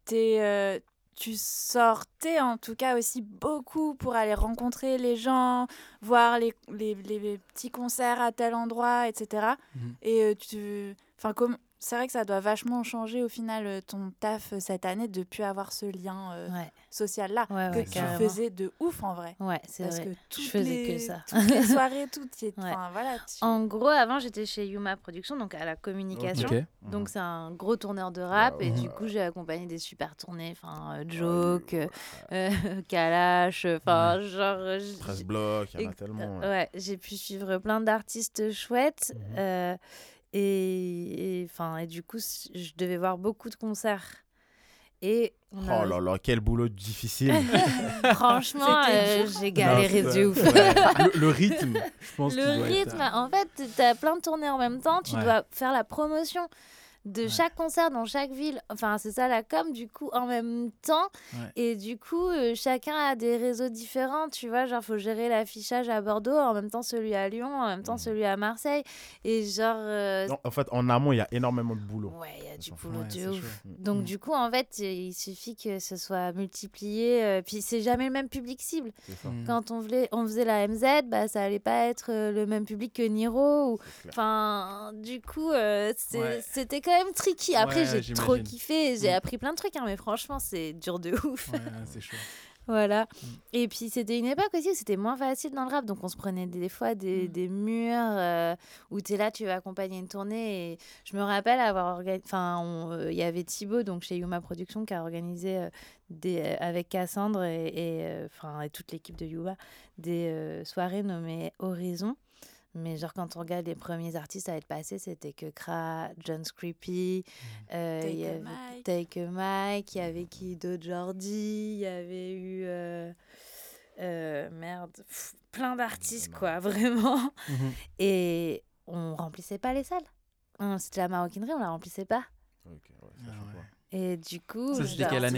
t'es, euh, tu sortais en tout cas aussi beaucoup pour aller rencontrer les gens, voir les, les, les petits concerts à tel endroit, etc. Mhm. Et euh, tu. Enfin, comme. C'est vrai que ça doit vachement changer au final euh, ton taf euh, cette année de plus avoir ce lien euh, Ouais, social-là ouais, que ouais, tu carrément. faisais de ouf en vrai. Ouais, c'est Parce vrai. que toutes faisais que ça. toutes les soirées, tout y est. Ouais. Enfin, voilà. tu- En gros, avant, j'étais chez Yuma Productions, donc à la communication. Donc c'est un gros tourneur de rap Ouais, et ouais. du coup j'ai accompagné des super tournées, enfin euh, Joke, euh, Kalash, enfin genre j- 13 j- blocs, il y en a tellement. ouais, j'ai pu suivre plein d'artistes chouettes Mhm. euh, et et, enfin et, du coup je devais voir beaucoup de concerts et on a- Oh là là, quel boulot difficile. franchement euh, j'ai galéré Non, de ouf. ouais. le, le rythme, je pense. Le être, rythme, en fait, tu as plein de tournées en même temps, tu Ouais. dois faire la promotion de Ouais. chaque concert dans chaque ville. Enfin, c'est ça la com, du coup, en même temps. Ouais. Et du coup, euh, chacun a des réseaux différents, tu vois. Genre, faut gérer l'affichage à Bordeaux, en même temps celui à Lyon, en même temps celui à Marseille. Et genre. euh, Non, en fait, en amont, il y a énormément de boulot. Ouais, il y a du boulot Ouais, de ouf. chaud. Donc, Mm. du coup, en fait, il suffit que ce soit multiplié. euh, puis, c'est jamais le même public cible. Mm. Quand on, voulait, on faisait la MZ, bah, ça allait pas être le même public que Niro. Ou... Enfin, du coup, euh, Ouais. c'était quand même tricky. Après, Ouais, j'ai trop kiffé. J'ai Mm. appris plein de trucs, hein, mais franchement, c'est dur de ouf. Ouais, c'est chaud. Voilà. Mm. Et puis, c'était une époque aussi où c'était moins facile dans le rap. Donc, on se prenait des fois des, Mm. des murs euh, où tu es là, tu vas accompagner une tournée. Et je me rappelle avoir organisé. Enfin, euh, il y avait Thibaut, donc chez Yuma Productions, qui a organisé euh, des, avec Cassandre et, et, enfin, et toute l'équipe de Yuma des soirées nommées Horizon. Mais genre, quand on regarde les premiers artistes à être passés, c'était que Kra, John Screepy, euh, il y Take avait Mike. Take a Mike, il y avait qui d'autre? Jordi, il y avait eu. euh, euh, merde, pff, plein d'artistes, quoi, vraiment. Mhm. Et on remplissait pas les salles. C'était la maroquinerie, on la remplissait pas. Ok, ouais, ça Ah ouais. Et du coup,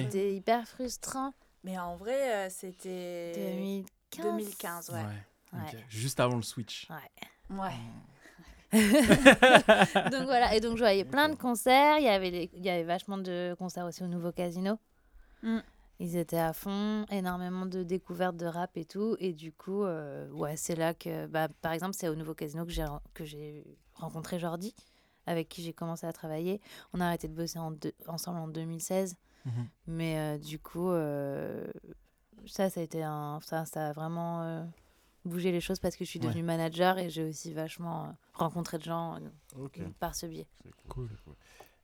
c'était hyper frustrant. Mais en vrai, euh, c'était 2015. 2015, ouais. Ouais. Ouais. Juste avant le switch. Ouais. donc voilà, et donc je voyais plein de concerts. Il y avait, les- il y avait vachement de concerts aussi au nouveau casino. Mm. Ils étaient à fond, énormément de découvertes de rap et tout. Et du coup, euh, ouais, c'est là que, bah, par exemple, c'est au nouveau casino que j'ai, ren- que j'ai rencontré Jordi, avec qui j'ai commencé à travailler. On a arrêté de bosser en deux- ensemble en 2016. Mhm. Mais euh, du coup, euh, ça, ça a été un. Ça, ça a vraiment bougé les choses parce que je suis Ouais. devenue manager et j'ai aussi vachement euh, rencontré de gens euh, par ce biais. C'est cool.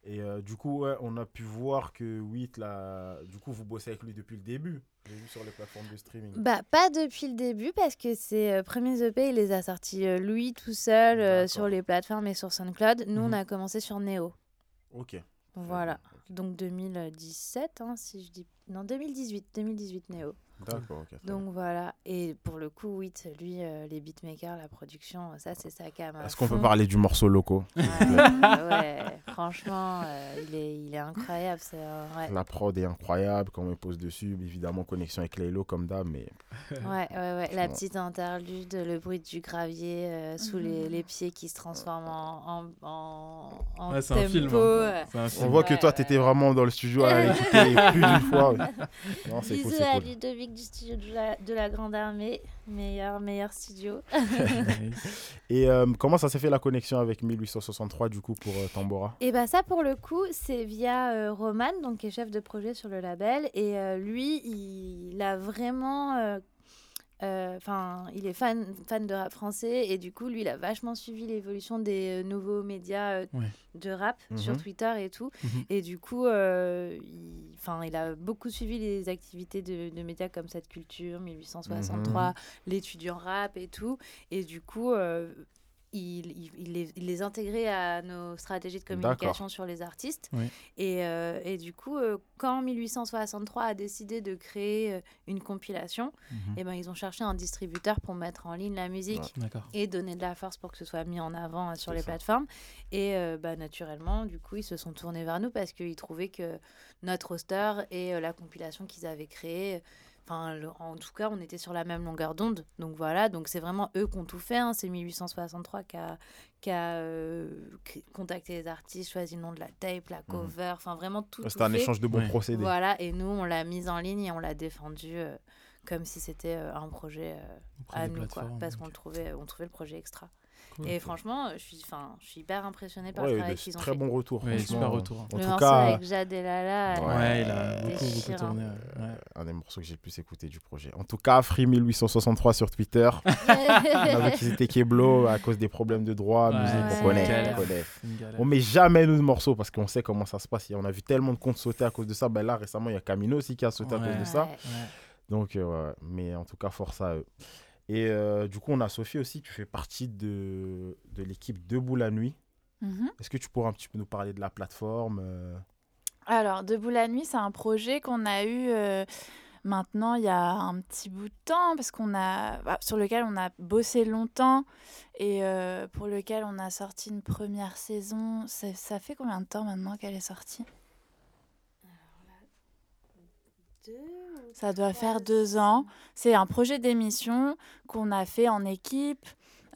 Et euh, du coup, ouais, on a pu voir que Wit, là, du coup, vous bossez avec lui depuis le début. J'ai vu sur les plateformes de streaming. Bah, pas depuis le début parce que ses euh, premiers EP, il les a sortis euh, lui tout seul euh, sur les plateformes et sur SoundCloud. Nous, on Mhm. a commencé sur Neo. Ok. Voilà. Donc 2017, hein, si je dis. Non, 2018. 2018 Neo. D'accord, ok. Donc voilà. Et pour le coup, oui, lui, euh, les beatmakers, la production, ça, c'est sa cam. à Est-ce qu'on peut parler du morceau locaux Ouais, ouais, franchement, euh, il, est, il est incroyable. Euh, ouais. La prod est incroyable quand on me pose dessus. Évidemment, connexion avec Laylo comme d'hab, mais Ouais, ouais, ouais. La petite interlude, le bruit du gravier euh, sous les, Mhm. les pieds qui se transforme en, en, en, en Ouais, c'est un film. hein. on voit que toi, tu étais ouais. vraiment dans le studio à l'écouter plus d'une fois. Non, c'est cool. Du studio de la, de la Grande Armée. Meilleur, meilleur studio. Et euh, comment ça s'est fait la connexion avec 1863 du coup pour euh, Tambora? Et bah ça pour le coup c'est via euh, Roman donc qui est chef de projet sur le label et euh, lui il, a vraiment enfin il est fan fan de rap français et du coup lui il a vachement suivi l'évolution des euh, nouveaux médias euh, Ouais. de rap sur Mhm. Twitter et tout Mhm. et du coup euh, il, enfin il a beaucoup suivi les activités de, de médias comme cette culture 1863 Mhm. l'étudiant rap et tout et du coup euh, il, il- il les, il les intégrait à nos stratégies de communication sur les artistes. Oui. Et, euh, et du coup, euh, quand 1863 a décidé de créer euh, une compilation, Mhm. eh ben, ils ont cherché un distributeur pour mettre en ligne la musique Ouais. Et donner de la force pour que ce soit mis en avant sur les ça. plateformes. Et bah, naturellement, du coup, ils se sont tournés vers nous parce qu'ils trouvaient que notre roster et la compilation qu'ils avaient créée, enfin, le- en tout cas, on était sur la même longueur d'onde. Donc voilà, donc c'est vraiment eux qui ont tout fait. hein. C'est 1863 qui a, qui a euh, contacté les artistes, choisi le nom de la tape, la cover, enfin vraiment tout. C'était un fait. échange de bons Ouais. procédés. Voilà, et nous, on l'a mise en ligne et on l'a défendu euh, comme si c'était euh, un projet euh, à nous, quoi, parce qu'on le trouvait, on trouvait le projet extra. Cool. Et franchement, euh, je suis, enfin, je suis hyper impressionnée par Ouais, le de travail qu'ils ont très fait. bon retour. Ouais, super retour. En le tout morceau cas, avec Jade et Lala, Ouais. il a beaucoup, beaucoup tourné. un des morceaux que j'ai le plus écouté du projet. En tout cas, Free 1863 sur Twitter. on a vu qu'ils étaient Keblo à cause des problèmes de droit, Ouais, musique, on connaît, on connaît. On met jamais nous de morceaux parce qu'on sait comment ça se passe. On a vu tellement de comptes sauter à cause de ça. Ben là, récemment, il y a Camino aussi qui a sauté à cause de ça. Donc, euh, mais en tout cas, force à eux. Et euh, du coup, on a Sophie aussi. Tu fais partie de, de l'équipe Debout la nuit. Mhm. Est-ce que tu pourrais un petit peu nous parler de la plateforme euh, Alors, Debout la nuit, c'est un projet qu'on a eu euh, maintenant il y a un petit bout de temps, parce qu'on a, bah, sur lequel on a bossé longtemps et pour lequel on a sorti une première saison. Ça, ça fait combien de temps maintenant qu'elle est sortie? Ça doit faire deux ans. C'est un projet d'émission qu'on a fait en équipe.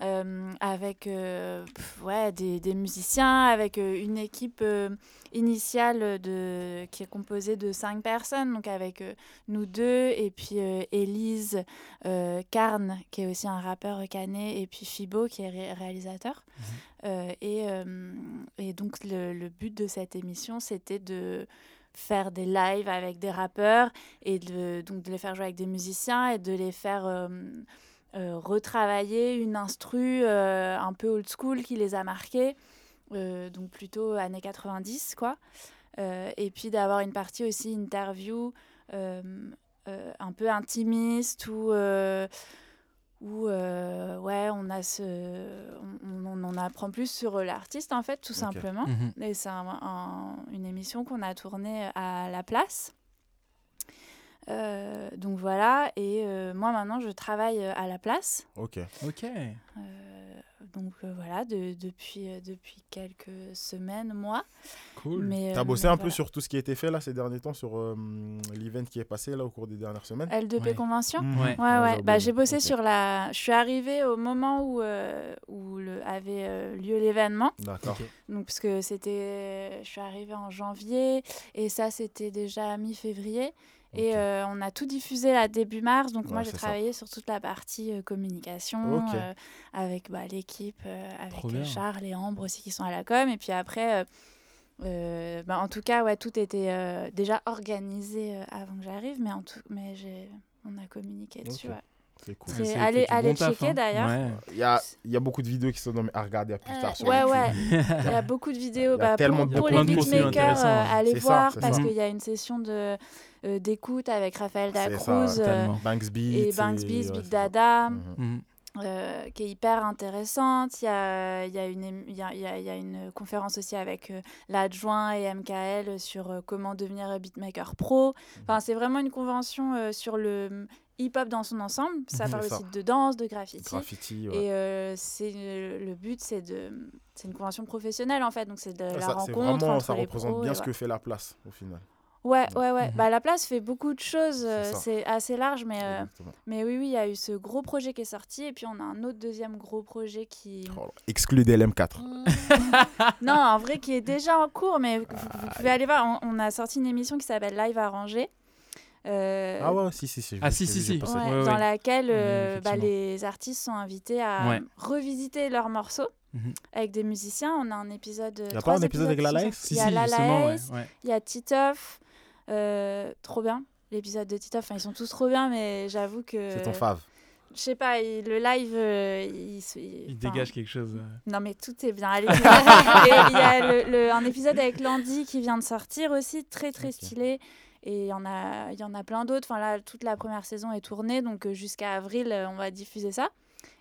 euh, avec euh, pff, ouais, des, des musiciens, avec euh, une équipe euh, initiale de, qui est composée de cinq personnes, donc avec euh, nous deux, et puis euh, Élise euh, Carne, qui est aussi un rappeur canet, et puis Fibo, qui est ré- réalisateur. Euh, et, euh, et donc le, le but de cette émission, c'était de faire des lives avec des rappeurs et de, donc de les faire jouer avec des musiciens et de les faire euh, euh, retravailler une instru euh, un peu old school qui les a marqués, donc plutôt années 90 quoi. Et puis d'avoir une partie aussi interview un peu intimiste euh, où euh, ouais, on, a ce, on, on en apprend plus sur l'artiste en fait tout simplement. Mhm. Et c'est un- un- une émission qu'on a tournée à la place. Euh, donc voilà, et euh, moi maintenant je travaille à la place. Ok. Ok. Euh, donc euh, voilà, de- depuis, euh, depuis quelques semaines, mois. Cool. Mais, T'as euh, bossé mais un peu sur tout ce qui a été fait là ces derniers temps, sur euh, l'event qui est passé là au cours des dernières semaines L2P Ouais. Convention Mhm. Ouais. Ouais, ouais. j'ai Bah, j'ai bossé sur la. Je suis arrivée au moment où, euh, où le, avait euh, lieu l'événement. D'accord. Donc, parce que c'était. Je suis arrivée en janvier et ça, c'était déjà mi-février. Et euh, on a tout diffusé là début mars. Donc, moi, j'ai ça. travaillé sur toute la partie euh, communication euh, avec bah, l'équipe, avec. Charles et Ambre aussi qui sont à la com. Et puis après. bah, en tout cas, ouais, tout était déjà organisé avant que j'arrive, mais, en tout, mais j'ai, on a communiqué dessus. Ouais. C'est cool. C'est- c'est allez- taf, checker, hein. d'ailleurs. Ouais. Il y a, il y a beaucoup de vidéos qui sont à regarder à plus Euh, tard sur Ouais, YouTube. ouais. Il y a beaucoup de vidéos. Bah, tellement pour de- pour plein les beatmakers, euh, hein. allez C'est voir parce qu'il y a une session de euh, d'écoute avec Raphaël Dacruz euh, totalement. Banks Beats. et Banks Beats, Big. Dada. Mhm. Mhm. euh, qui est hyper intéressante. Il y a, il y, a une, il y, a, il y a- il y a une conférence aussi avec euh, l'adjoint et MKL sur euh, comment devenir beatmaker pro. Enfin, c'est vraiment une convention euh, sur le hip-hop dans son ensemble. Ça Mhm. parle ça. aussi de danse, de graffiti. Graffiti, ouais. Et euh, c'est le but, c'est de, c'est une convention professionnelle en fait, donc c'est de Ouais, la ça, rencontre vraiment, entre ça les représente pros bien ce que fait la place au final. Ouais, ouais, ouais. Mhm. Bah, la place fait beaucoup de choses. euh, C'est. C'est assez large, mais, euh, mais oui, oui, il y a eu ce gros projet qui est sorti. Et puis, on a un autre deuxième gros projet qui. Oh, exclu d'LM4. non, en vrai, qui est déjà en cours, mais vous, vous pouvez aller voir. On, on a sorti une émission qui s'appelle Live Arrangé. Euh, Ah ouais, si, si, si. Ah, si, si, si. ouais. Ouais, dans laquelle euh, bah, les artistes sont invités à Ouais. revisiter leurs morceaux Mhm. avec des musiciens. On a un épisode. Y a pas un épisode avec épisodes la qui Laes sont- Si, Il y a si, la justement, ouais, Laes, ouais. il y a Titoff. euh, trop bien. L'épisode de Titoff, enfin, ils sont tous trop bien, mais j'avoue que. C'est ton fave. Je sais pas, il- le live, euh, il, se- Il enfin, dégage quelque chose. euh. Non, mais tout est bien. Allez, Et il y a le- le- un épisode avec Landy qui vient de sortir aussi, très très Ok. stylé. Et il y en a, il y en a plein d'autres. Enfin, là, toute la première saison est tournée, donc euh, jusqu'à avril, euh, on va diffuser ça.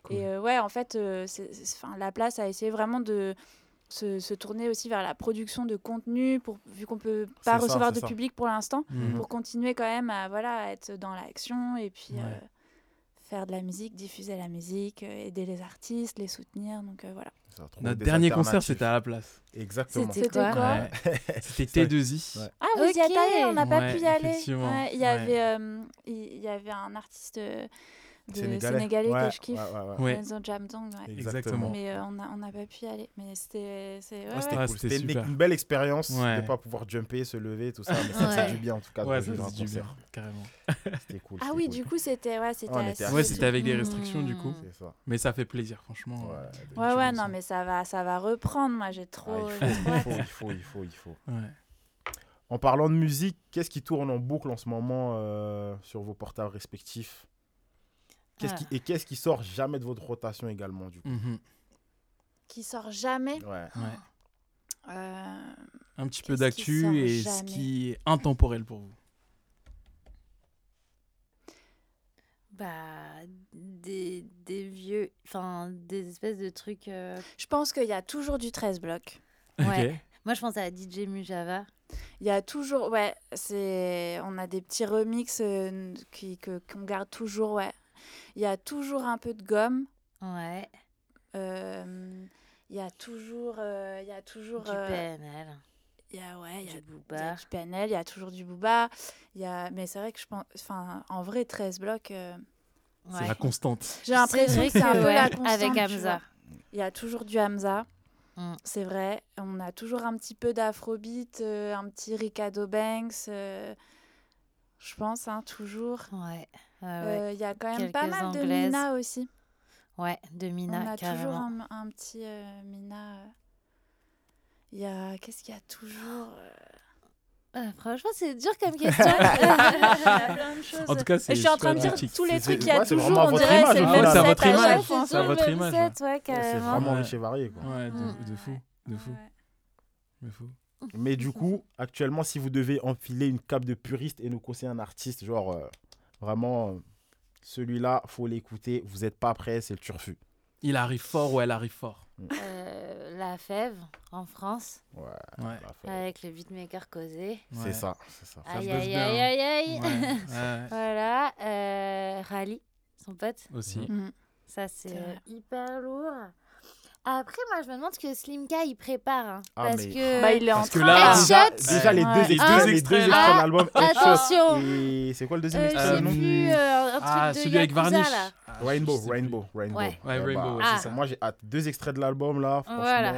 Cool. Et euh, ouais, en fait, euh, c'est- c'est- enfin, la place a essayé vraiment de se, se tourner aussi vers la production de contenu, pour, vu qu'on peut pas recevoir de ça. public pour l'instant, Mhm. pour continuer quand même à, voilà, à être dans l'action et puis Ouais. euh, faire de la musique, diffuser la musique, euh, aider les artistes, les soutenir. Donc euh, voilà. Notre dernier concert, c'était à la place. Exactement. C'était quoi quoi Ouais. C'était T2I. Ouais. Ah, vous y êtes Ok. allé On n'a pas Ouais, pu y aller. Il y Ouais. avait, euh, il y avait un artiste euh, de Sénégalais, Ouais, que je kiffe. ouais, ouais, ouais. Ouais. Enzo Jamdong, ouais. Exactement. Mais euh, on n'a on n'a pas pu y aller. Mais c'était. cool. c'était C'était une, belle expérience Ouais. de ne pas pouvoir jumper, se lever, tout ça. Mais ça Ouais. fait du bien en tout cas. de Ouais, ça du bien, carrément. C'était cool. Ah oui, cool. du coup, c'était ouais, c'était avec des Mm. restrictions du coup. Mais ça fait plaisir, franchement. Ouais, Ouais, non, mais ça va, ça va reprendre. Moi, j'ai Ah, trop. faut, il faut, il faut, il faut. Ouais. En parlant de musique, qu'est-ce qui tourne en boucle en ce moment euh, sur vos portables respectifs? Qu'est-ce qui, Et qu'est-ce qui sort jamais de votre rotation également du coup Mhm. Qui sort jamais. Ouais. Ouais. Euh, Un petit peu d'actu et ce qui est intemporel pour vous. Bah, des, des vieux, enfin, des espèces de trucs. euh, Je pense qu'il y a toujours du 13 blocs. Ouais. Ok. Moi, je pense à DJ Mujava. Il y a toujours, ouais, c'est, on a des petits remixes euh, qui, que, qu'on garde toujours, ouais. Il y a toujours un peu de gomme. Ouais. euh, Il y a toujours, euh, il y a toujours, Du euh, PNL. il y a, ouais, il y a, Du il y a Booba. du PNL, il y a toujours du Booba. Il y a, mais c'est vrai que je pense, enfin, en vrai, 13 blocs. euh, C'est Ouais. la constante. j'ai l'impression que c'est un peu ouais, la constante. avec Hamza. Il y a toujours du Hamza. Mm. C'est vrai, on a toujours un petit peu d'afrobeat, euh, un petit Ricardo Banks, euh, je pense, hein, toujours. Ouais. Ouais. Euh, Il y a quand même pas mal de. Mina aussi. Ouais, de Mina, on a carrément. toujours un, un petit euh, Mina. euh. Il y a. Qu'est-ce qu'il y a toujours euh, franchement, c'est dur comme question. Il y a plein de choses. En tout cas, c'est. Je suis en train de dire tous les trucs qu'il y a ouais, toujours, on votre dirait image, c'est le au même set votre à image. c'est votre image, Ouais, C'est vraiment riche et varié. Quoi. Ouais, de, Mm. de fou. De fou. Ouais. De fou. Mais du coup, actuellement, si vous devez enfiler une cape de puriste et nous conseiller un artiste, genre euh, vraiment celui-là, faut l'écouter. Vous n'êtes pas prêt, c'est le turfu. Il arrive fort ou elle arrive fort. Euh, la fève en France, Ouais, Ouais. la fête. avec le beatmaker causé. c'est ça, c'est ça. Aïe, aïe, aïe, aïe, aïe. Ouais, ouais, Voilà. Euh, Rally, son pote. aussi. Mm. Ça, c'est vrai. hyper lourd. Après, moi, je me demande ce que Slimka, il prépare. hein, Ah, parce mais- que... Bah, il est en Parce que train. là- déjà, Headshot. déjà les deux, Ouais. extraits, les deux extrait. extraits de l'album Headshot. attention. Et c'est quoi le deuxième Euh, extrait j'ai euh, un truc Ah, de celui avec Yakuza, Varnish. là. Ah, je Rainbow, sais plus. Rainbow, Rainbow. Ouais. Ouais, Rainbow, bah, ouais, Ah. c'est ça. Moi, j'ai hâte. Deux extraits de l'album là, franchement. Voilà.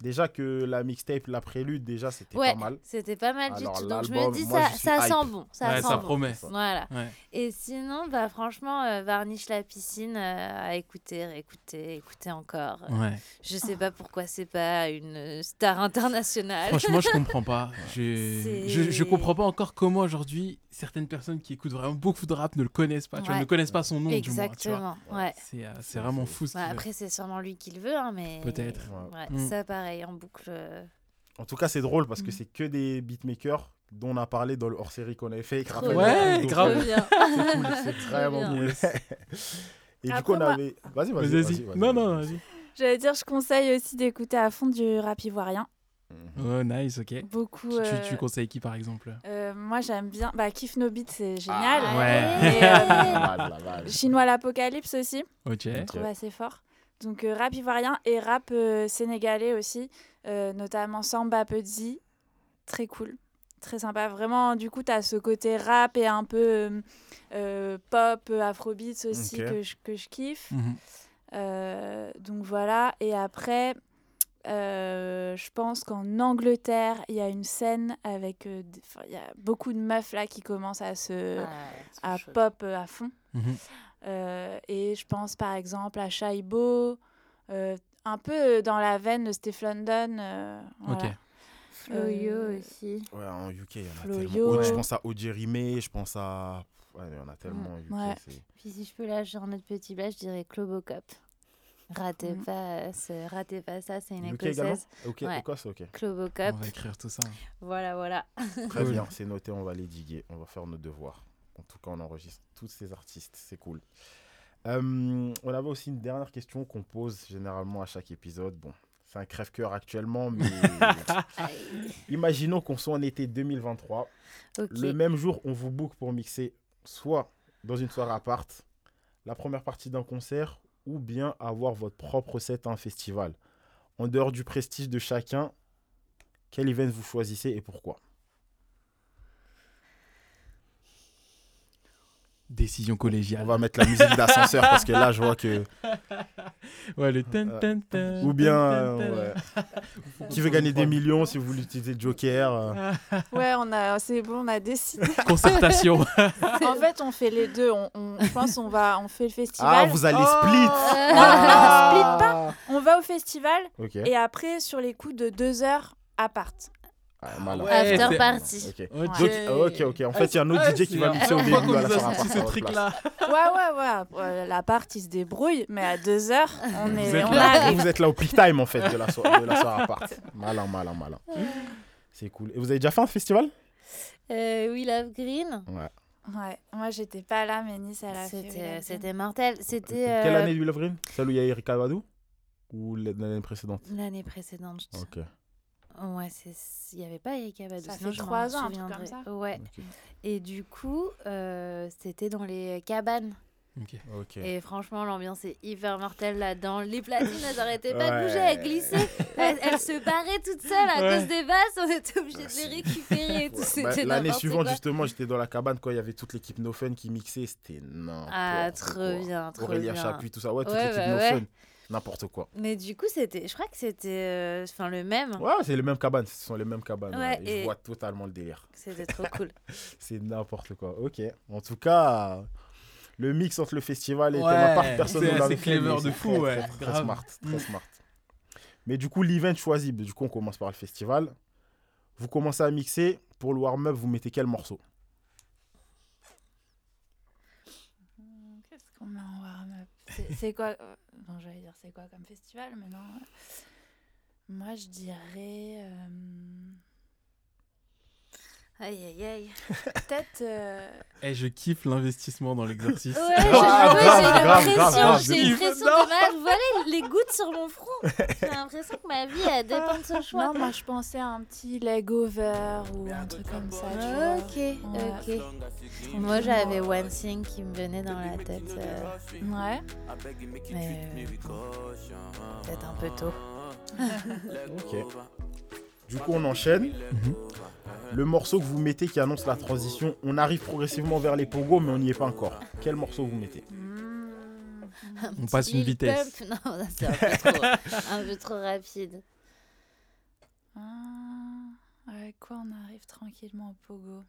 Déjà que la mixtape, la prélude, déjà, c'était Ouais, pas mal. c'était pas mal du Alors, tout. Donc je me l'album, dis, moi, ça, sent bon. Ça Ouais, sent ça bon. promet. Voilà. Ouais. Et sinon, bah, franchement, euh, Varnish la piscine, euh, à écouter, réécouter, écouter encore. Euh, Ouais. Je sais pas pourquoi c'est pas une star internationale. Franchement, je comprends pas. Je, je, je comprends pas encore comment aujourd'hui certaines personnes qui écoutent vraiment beaucoup de rap ne le connaissent pas. Tu vois, ne connaissent pas son nom. Du moins, tu vois. Exactement. Ouais. C'est euh, c'est vraiment fou. ce après, c'est sûrement lui qui le veut, hein, mais. Peut-être. Ouais. Ouais, Mm. Ça, pareil, en boucle. euh, En tout cas, c'est drôle parce que Mm. c'est que des beatmakers dont on a parlé dans le hors-série qu'on avait fait. Raphaël bien. Ouais, Naruto. grave. Trop bien. C'est cool, c'est Trop vraiment bien. cool. Et du coup, on avait. Vas-y, vas-y. Vas-y. vas-y, vas-y, Non, non, vas-y. vas-y. J'allais dire, je conseille aussi d'écouter à fond du rap ivoirien. Oh, nice, ok. Beaucoup. Tu, tu- euh, tu conseilles qui par exemple? euh, moi, j'aime bien. Bah, Kiff No Beat, c'est génial. Ah, Ouais. Et, euh, la base. Chinois l'Apocalypse aussi. Ok. Je trouve assez fort. Donc euh, rap ivoirien et rap euh, sénégalais aussi, euh, notamment Samba Pudzi, très cool, très sympa. Vraiment, du coup, tu as ce côté rap et un peu pop, afrobeats aussi que, je, que je kiffe. Mhm. Euh, donc voilà, et après, euh, je pense qu'en Angleterre, il y a une scène avec euh, il y a beaucoup de meufs là qui commencent à se à pop euh, à fond. Mhm. Euh, et je pense par exemple à Shaibo, euh, un peu dans la veine de Steph London. euh, Ok. voilà. Floyo Euh, aussi. Ouais, en UK, il y en a tellement. Je pense à Ojerime, je pense à. Ouais, il y en a tellement en UK. Ouais. c'est- Puis si je peux lâcher un autre petit plat, je dirais Clobocop. Ratez, Mhm. pas, euh, ce- ratez pas ça, c'est une UK écossaise. Ok, Ouais. Écosse, ok. Clobocop. On va écrire tout ça. Voilà, voilà. Très Cool. bien, c'est noté, on va les diguer. On va faire nos devoirs. En tout cas, on enregistre tous ces artistes, c'est cool. Euh, on avait aussi une dernière question qu'on pose généralement à chaque épisode. Bon, c'est un crève-cœur actuellement, mais imaginons qu'on soit en été 2023. Ok. Le même jour, on vous book pour mixer soit dans une soirée à part, la première partie d'un concert, ou bien avoir votre propre set à un festival. En dehors du prestige de chacun, quel event vous choisissez et pourquoi? Décision collégiale. On va mettre la musique d'ascenseur parce que là, je vois que. Ouais, le tan, tan, tan, Ou bien. euh, ouais. Qui veut gagner des millions si vous voulez utiliser Joker euh. Ouais, on a, c'est bon, on a décidé. Concertation. en fait, on fait les deux. On, on- je pense on va, on fait le festival. Ah, vous allez split Non, Ah. non, split pas. On va au festival et après sur les coups de deux heures à part. Ah. Ouais, After party. Ok. Ok. Ok, ok. En fait, il y a un autre Ah, DJ qui va c'est mixer au la début première à la fois qu'on soirée nous a à sorti ce à truc-là. Ouais, ouais, ouais. Euh, La part, il se débrouille, mais à deux heures, on est, Vous êtes on là. Vous, êtes là au peak time en fait de la, so- de la soirée à part. Malin, malin, malin. C'est cool. Et vous avez déjà fait un festival? Euh, We Love Green. Ouais. Ouais, moi j'étais pas là, mais Nice, elle a fait. C'était c'était mortel. C'était Quelle euh, année du Love Green? Celle où il y a Eric Abadou? Ou l'année précédente? L'année précédente. je- Ok. Ouais, c'est il y avait pas Erika Badou. Ça sinon fait trois ans, un truc comme ça. Ouais. Ok. Et du coup, euh, c'était dans les cabanes. Et franchement, l'ambiance est hyper mortelle là-dedans. Les platines, elles arrêtaient pas de bouger, Ouais. elles glissaient. Elles, elles se barraient toutes seules à Ouais. cause des basses. On était obligés de c'est- les récupérer et tout. Ouais, bah, L'année suivante, quoi. justement, j'étais dans la cabane quand il y avait toute l'équipe No Fun qui mixait. C'était n'importe Ah, trop quoi. bien, trop Aurélien bien. Chapuis, tout ça. Ouais, toute Ouais, l'équipe bah No ouais. Fun. N'importe quoi. Mais du coup, c'était, je crois que c'était euh, enfin le même. Ouais, c'est les mêmes cabanes. Ce sont les mêmes cabanes. Ouais, ouais. Et et- Je vois totalement le délire. C'était trop cool. C'est n'importe quoi. Ok. En tout cas, le mix entre le festival et Ouais, part, personne c'est ne clever de fou, très, ouais, Très, très smart. Très Mm. smart. Mais du coup, l'event choisi, du coup, on commence par le festival. Vous commencez à mixer. Pour le warm-up, vous mettez quel morceau? Qu'est-ce qu'on met en warm-up? C'est- C'est quoi? J'allais dire c'est quoi comme festival, mais non. Moi, je dirais. euh, Aïe, aïe, aïe. Peut-être. euh, Et je kiffe l'investissement dans l'exercice. Ouais, Ah, j'ai l'impression, j'ai de une ouf. pression Non. de. Vous voyez les gouttes sur mon front J'ai l'impression que ma vie, elle dépend de ce choix. Non, moi, je pensais à un petit leg over ou un truc comme ça. Tu vois. Ok, Ouais. ok. Moi, j'avais One Thing qui me venait dans la tête. euh, Ouais. mais euh, peut-être un peu tôt. Ok. Du coup, on enchaîne. Mhm. Le morceau que vous mettez qui annonce la transition, on arrive progressivement vers les pogos, mais on n'y est pas encore. Quel morceau vous mettez On passe une vitesse. Pump, Non, c'est un peu trop, un peu trop rapide. Ah, avec quoi on arrive tranquillement au pogo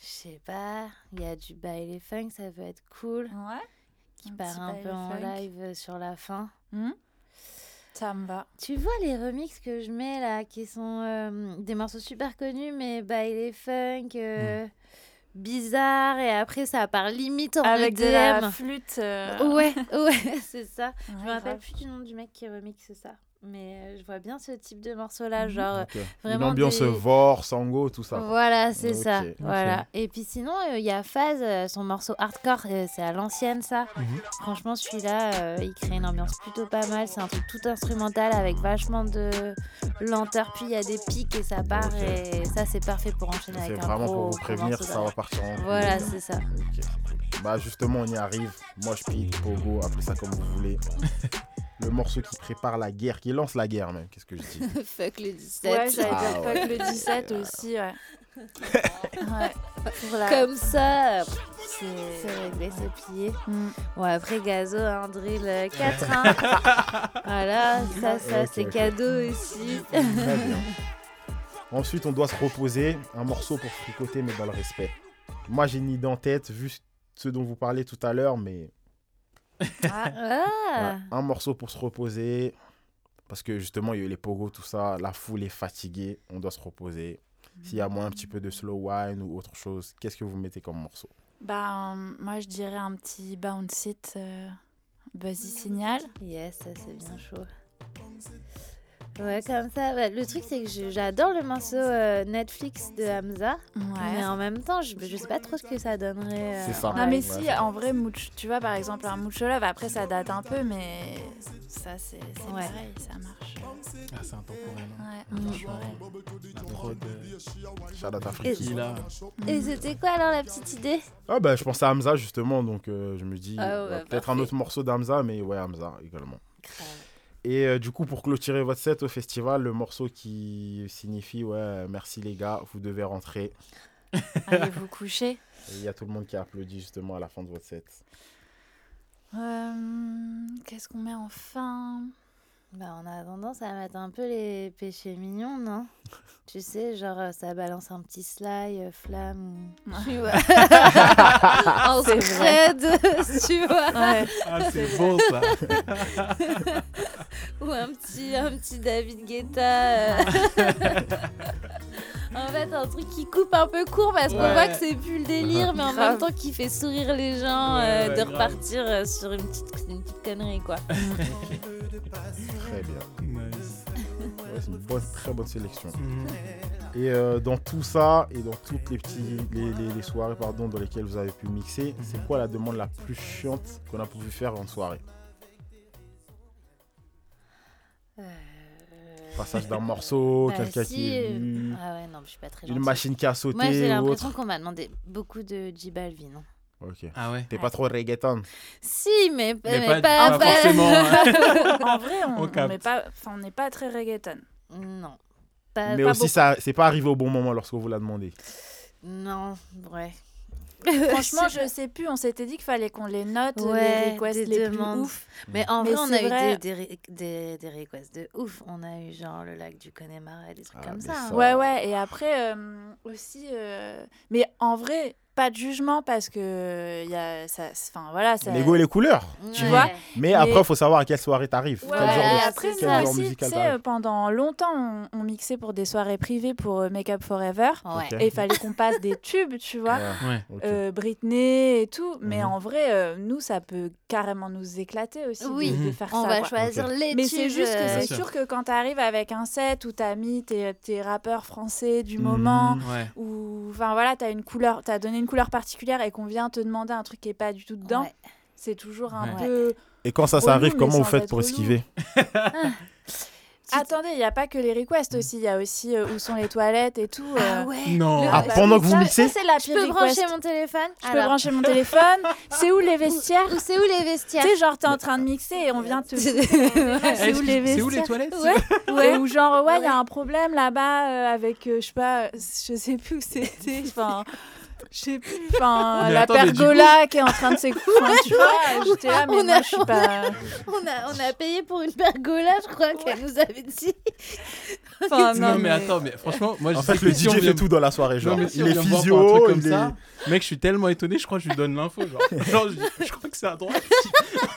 Je sais pas, il y a du baile funk, ça peut être cool. Ouais. Qui Un part un peu en funk. live sur la fin. Hmm? Ça me va. Tu vois les remixes que je mets là, qui sont euh, des morceaux super connus, mais baile funk, euh, bizarre, et après ça part limite en Avec de la flûte. euh, Ouais, ouais, c'est ça. ouais, Je me rappelle grave. plus du nom du mec qui remixe ça. Mais euh, je vois bien ce type de morceau-là, genre euh, Ok. Une vraiment ambiance des- Vor, Sango, tout ça. Voilà, c'est ça. Voilà. Et puis sinon, euh, il y a Faz, euh, son morceau hardcore, euh, c'est à l'ancienne ça. Mhm. Franchement, celui-là, euh, il crée une ambiance plutôt pas mal. C'est un truc tout instrumental avec vachement de lenteur. Puis il y a des pics et ça part. Et ça, c'est parfait pour enchaîner C'est avec un vraiment gros, pour vous prévenir, ça va partir en Voilà, c'est ça. C'est. Bah justement, on y arrive. Moi, je pique, Pogo, appelez ça comme vous voulez. Le morceau qui prépare la guerre, qui lance la guerre même. Qu'est-ce que je dis Fuck le 17. Ouais, j'allais Ah dire ouais. fuck le 17 aussi, ouais. ouais. La- Comme ça, c'est- c'est réglé, c'est plié. Mm. Bon, après Gazo, un drill euh, 4. hein. voilà, ça, ça, c'est cadeau aussi. Très bien. Ensuite, on doit se reposer. Un morceau pour fricoter, mais dans le respect. Moi, j'ai une idée en tête, vu ce dont vous parlez tout à l'heure, mais Ah, Ouais, un morceau pour se reposer. Parce que justement, il y a eu les pogos, tout ça. La foule est fatiguée. On doit se reposer. S'il y a moins un petit peu de slow wine ou autre chose, qu'est-ce que vous mettez comme morceau? Bah, euh, moi, je dirais un petit bounce it, euh, Buzzy Signal. Yes, ça c'est bien chaud. Ouais, comme ça. bah, le truc, c'est que j'adore le morceau euh, Netflix de Hamza. Mais en même temps, je, je sais pas trop ce que ça donnerait. euh, C'est ça. Non, mais si, en vrai, Much- tu vois, par exemple, un Mucho Love, après, ça date un peu, mais ça, c'est Ouais. pareil, ça marche. Ah, c'est intemporel. hein. Ouais, Mm. intemporel. La prod, euh, là. Et c'était quoi alors la petite idée? Ah bah, je pensais à Hamza justement, donc euh, je me dis Ah ouais, bah, peut-être un autre morceau d'Hamza, mais ouais, Hamza également. Et euh, du coup, pour clôturer votre set au festival, le morceau qui signifie ouais, merci les gars, vous devez rentrer. Allez vous coucher. Il y a tout le monde qui a applaudi justement à la fin de votre set. Euh, Qu'est-ce qu'on met en fin? Bah, on a tendance à mettre un peu les péchés mignons, non? Tu sais, genre euh, ça balance un petit sly, euh, flamme ou. Tu vois En C'est spread, tu vois Ouais. Ah, c'est beau ça. Ou un petit, un petit David Guetta. euh. en fait, un truc qui coupe un peu court parce qu'on Ouais. voit que c'est plus le délire, mais en Grave. même temps qui fait sourire les gens Ouais, euh, ouais, de grave. repartir euh, sur une petite, une petite connerie, quoi. Très bien. Nice. Ouais, c'est une bonne, très bonne sélection. Mhm. Et euh, dans tout ça, et dans toutes les, petits, les, les- les soirées pardon, dans lesquelles vous avez pu mixer, c'est quoi la demande la plus chiante qu'on a pu faire en soirée? Euh, Passage d'un morceau, bah, quelqu'un si, qui est euh, venu, Ah ouais, non, je suis pas très une gentille. machine qui a sauté Moi, j'ai l'impression qu'on m'a demandé beaucoup de J Balvin. Ok. Ah ouais? T'es pas trop reggaeton Si, mais, Mais mais pas- pas, pas forcément, hein. En vrai, on n'est pas, enfin, on n'est pas très reggaeton. Non. Pas, Mais pas aussi, beaucoup. ça, c'est pas arrivé au bon moment lorsqu'on vous l'a demandé. Non, ouais. Franchement, je sais plus. On s'était dit qu'il fallait qu'on les note, Ouais, les requests des les demandes. plus ouf. Mais en Mais vrai, on a vrai- eu des, des, des, des requests de ouf. On a eu genre le lac du Connemara et des trucs Ah, comme ça. hein. ça- Ouais, ouais. Et après, euh, aussi. euh, Mais en vrai, pas de jugement parce que. il Y a, ça, enfin, voilà. Ça... L'ego et les couleurs. Tu Ouais. vois Mais après, il faut savoir à quelle soirée t'arrives. Ouais, quel genre et de, après, c'est quel ça. genre aussi, t'arrives. euh, pendant longtemps, on, on mixait pour des soirées privées pour euh, Make Up Forever. Ouais. Et il fallait qu'on passe des tubes, tu vois. Ouais, Ouais. ok. euh, Britney et tout. Mais Mhm. en vrai, euh, nous, ça peut carrément nous éclater aussi Oui. de, Mhm. faire On ça. va quoi. choisir Ok. les Mais c'est juste que euh, c'est sûr. que quand tu arrives avec un set où tu as mis tes, tes rappeurs français du moment, Mhm. Ouais. où enfin voilà, tu as une couleur, tu as donné une couleur particulière et qu'on vient te demander un truc qui est pas du tout dedans, ouais. c'est toujours un Ouais. peu Et quand ça, ça arrive, comment vous faites pour esquiver Attendez, il n'y a pas que les requests aussi, il y a aussi euh, où sont les toilettes et tout. Ah euh. ouais. Non. Le- Ah, pendant que vous ça, la Je peux request. brancher mon téléphone Je peux brancher mon téléphone. C'est où les vestiaires c'est où les vestiaires Tu sais, genre, t'es en train de mixer et on vient te. C'est c'est où les Excuse- C'est où vestiaires les toilettes Ouais, ouais. Ou genre, ouais, il y a un problème là-bas euh, avec, euh, je sais pas, je sais plus où c'était. Enfin, je sais plus. Enfin, la attends, pergola qui est en train de s'écouler. Enfin, tu vois, j'étais là, mais On moi, a- je suis pas. on a, on a payé pour une pergola, je crois qu'elle nous avait dit. Enfin, Non, mais attends, mais franchement, moi En je sais fait, le DJ fait tout dans la soirée. Non, Genre, mais si il est physio, truc comme il est. Mec, je suis tellement étonné, je crois que je lui donne l'info. Genre, genre je, je crois que c'est à droite.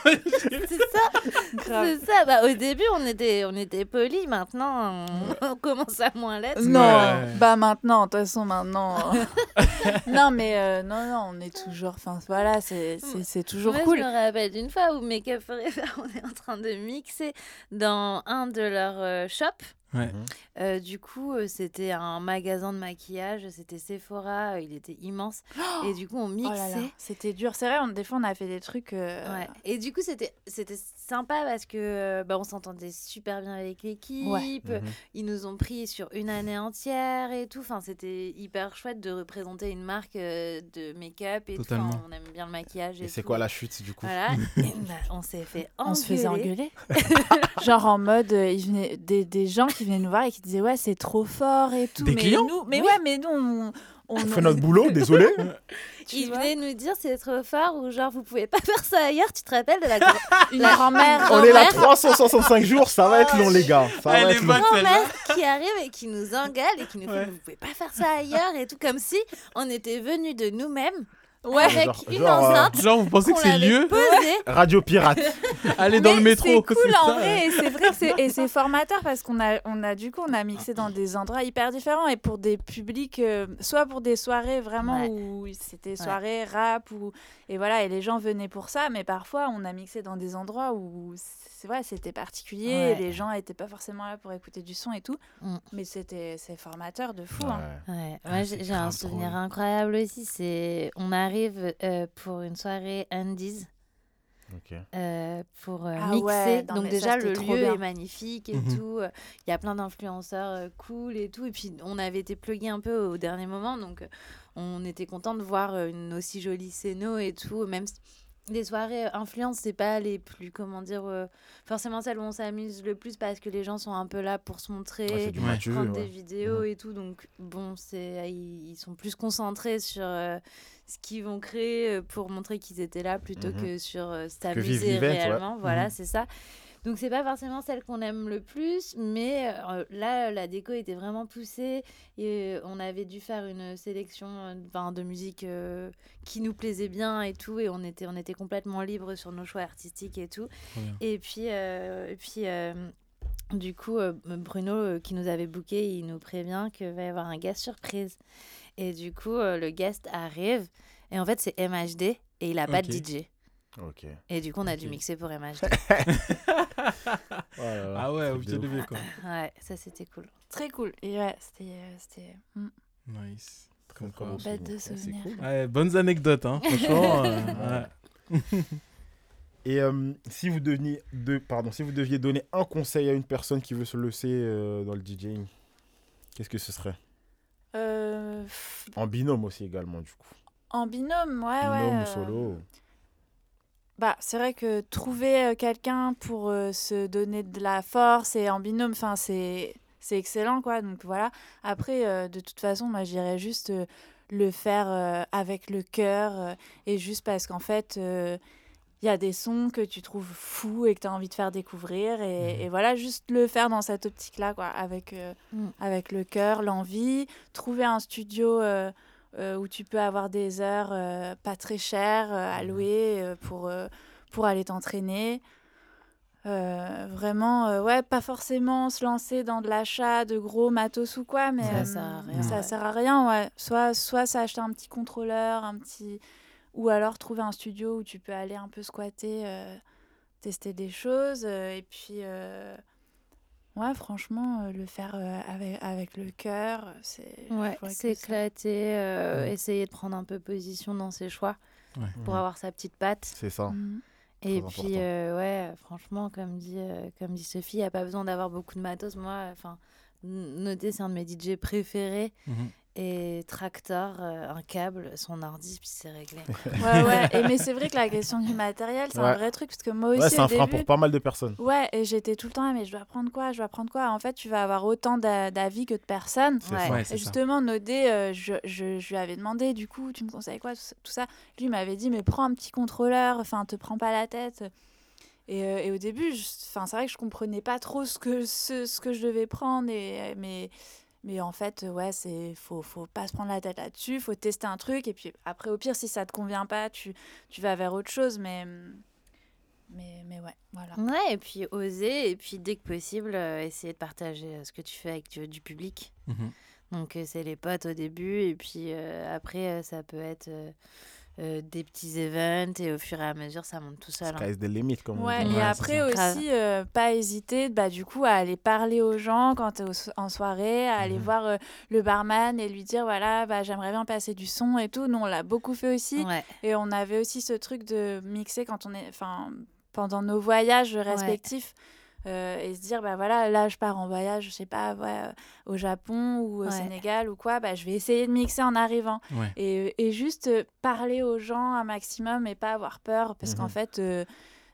C'est ça, Grave. c'est ça. Bah, au début, on était, on était polis. Maintenant, on, on commence à moins l'être. Non, Ouais. bah maintenant, de toute façon, maintenant. non, mais euh, non, non, on est toujours. Enfin, voilà, c'est c'est- c'est toujours Moi, cool. Je me rappelle d'une fois où Make Up Forever, on est en train de mixer dans un de leurs euh, shops. Ouais. Mhm. Euh, du coup, euh, c'était un magasin de maquillage, c'était Sephora, euh, il était immense. et du coup, on Oh mixait. c'était dur. C'est vrai, on- des fois, on a fait des trucs. euh, Ouais. Et du coup, c'était c'était sympa parce que bah, on s'entendait super bien avec l'équipe. Mhm. Ils nous ont pris sur une année entière et tout. Enfin, c'était hyper chouette de représenter une marque de make-up et tout. Enfin, Totalement. on aime bien le maquillage. Et, Et c'est quoi la chute du coup? Voilà. Et bah, on s'est fait engueuler. On se faisait engueuler. Genre en mode, euh, il venait, des, des gens qui venaient nous voir et qui disaient ouais c'est trop fort et tout. Des mais clients nous, mais Oui. ouais, mais nous on, on, On fait notre boulot, désolé. Ils venaient nous dire c'est trop fort ou genre vous pouvez pas faire ça ailleurs. Tu te rappelles de la grand-mère. On est là grand-mère 365 jours, ça va être long les gars. Ça va Elle être est long. grand-mère qui arrive et qui nous engueule et qui nous Ouais. Mais vous pouvez pas faire ça ailleurs et tout comme si on était venus de nous-mêmes Ouais. avec Genre- une genre, euh, enceinte Genre, vous pensez que c'est lieu. Radio pirate. Aller dans Mais le métro. C'est cool en ça. vrai, et c'est vrai que c'est et c'est formateur parce qu'on a on a du coup on a mixé dans des endroits hyper différents et pour des publics euh, soit pour des soirées vraiment Ouais. où c'était soirée rap ou et voilà et les gens venaient pour ça mais parfois on a mixé dans des endroits où c'est vrai c'était particulier Ouais. les gens étaient pas forcément là pour écouter du son et tout Mm. mais c'était c'est formateur de fou hein. Ouais. Ouais, Ah, moi j'ai un souvenir drôle. incroyable aussi. C'est on arrive euh, pour une soirée Andy's euh, pour euh, Ah mixer. ouais, non, Donc ça, déjà le lieu bien. est magnifique et Mhm. tout. Il y a plein d'influenceurs euh, cool et tout. Et puis on avait été plugués un peu au dernier moment, donc euh, on était content de voir euh, une aussi jolie scéno et tout. Même si les soirées euh, influence, c'est pas les plus comment dire euh, forcément celles où on s'amuse le plus parce que les gens sont un peu là pour se montrer Ouais, du prendre ouais. des vidéos et tout. Donc, bon, c'est ils, ils sont plus concentrés sur euh, ce qu'ils vont créer euh, pour montrer qu'ils étaient là plutôt Mhm. que sur euh, s'amuser réellement. Voilà, Mhm. c'est ça. Donc, c'est pas forcément celle qu'on aime le plus, mais euh, là, la déco était vraiment poussée et euh, on avait dû faire une sélection euh, ben, de musique euh, qui nous plaisait bien et tout. Et on était, on était complètement libre sur nos choix artistiques et tout. Et puis, et puis du coup, Bruno, qui nous avait booké, il nous prévient qu'il va y avoir un guest surprise. Et du coup, le guest arrive. Et en fait, c'est MHD et il a pas de. DJ. Ok. Et du coup, on a dû mixer pour MHD. Voilà. Ah ouais, au pied de levé quoi. ouais, ça c'était cool. très cool et ouais c'était euh, c'était mm. Nice. Très beau bête de souvenirs. cool. Ouais, bonnes anecdotes, hein, franchement. euh, ouais. Et euh, si vous deveniez de, pardon, si vous deviez donner un conseil à une personne qui veut se lancer euh, dans le DJing, qu'est-ce que ce serait? Euh, En binôme aussi également du coup. en binôme ouais binôme ouais ou euh, solo. Bah, c'est vrai que trouver euh, quelqu'un pour euh, se donner de la force et en binôme, enfin, c'est c'est excellent, quoi. Donc voilà. Après, euh, de toute façon, moi, je dirais juste le faire avec le cœur et juste parce qu'en fait, il y a des sons que tu trouves fous et que tu as envie de faire découvrir. Et, Mhm. et voilà, juste le faire dans cette optique-là, quoi, avec, euh, Mm. avec le cœur, l'envie. Trouver un studio euh, où tu peux avoir des heures euh, pas très chères euh, à Mhm. louer pour, pour aller t'entraîner. Vraiment, ouais, pas forcément se lancer dans de l'achat de gros matos ou quoi, mais Ça sert à rien, ça ouais. sert à rien, ouais. Soit, soit s'acheter un petit contrôleur, un petit, ou alors trouver un studio où tu peux aller un peu squatter, tester des choses, et puis, ouais, franchement, euh, le faire euh, avec, avec le cœur, c'est. Ouais, éclaté. euh, Mm. Essayer de prendre un peu position dans ses choix Ouais. pour Mhm. avoir sa petite patte. C'est ça. Mhm. Et Très puis, euh, ouais, franchement, comme dit, euh, comme dit Sophie, il n'y a pas besoin d'avoir beaucoup de matos. Moi, enfin, noter, c'est un de mes DJ préférés. Et Tractor, euh, un câble, son ordi, puis c'est réglé. Ouais, ouais. Et, mais c'est vrai que la question du matériel, c'est un vrai truc, parce que moi aussi, Ouais, c'est au un frein début, pour pas mal de personnes. Ouais, et j'étais tout le temps, ah, mais je dois prendre quoi Je dois prendre quoi? En fait, tu vas avoir autant d'a- d'avis que de personnes. C'est Ouais. ça. Ouais, Et c'est ça. justement, Nodé, euh, je, je, je lui avais demandé, du coup, tu me conseilles quoi, tout ça- tout ça? Lui m'avait dit, mais prends un petit contrôleur, enfin, te prends pas la tête. Et, euh, et au début, c'est vrai que je comprenais pas trop ce que, ce, ce que je devais prendre, et, mais, mais en fait, ouais, c'est faut, faut pas se prendre la tête là-dessus, faut tester un truc, et puis après, au pire, si ça te convient pas, tu, tu vas vers autre chose, mais, mais, mais ouais, voilà. Ouais, et puis oser, et puis dès que possible, euh, essayer de partager euh, ce que tu fais avec du, du public. Mhm. Donc euh, c'est les potes au début et puis euh, après euh, ça peut être euh, des petits events et au fur et à mesure ça monte tout seul. hein. Sky's the limit, comme on Ouais, dit. et Ouais, après ça. aussi, euh, pas hésiter bah, du coup, à aller parler aux gens quand au so- en soirée, à aller Mhm. voir euh, le barman et lui dire voilà, bah, j'aimerais bien passer du son et tout. Nous, on l'a beaucoup fait aussi. Ouais. Et on avait aussi ce truc de mixer quand on est, enfin, pendant nos voyages respectifs. Euh, et se dire bah voilà là je pars en voyage je sais pas ouais, euh, au Japon ou au Ouais. Sénégal ou quoi bah je vais essayer de mixer en arrivant Ouais. et, et juste euh, parler aux gens un maximum et pas avoir peur parce qu'en Mhm. fait euh,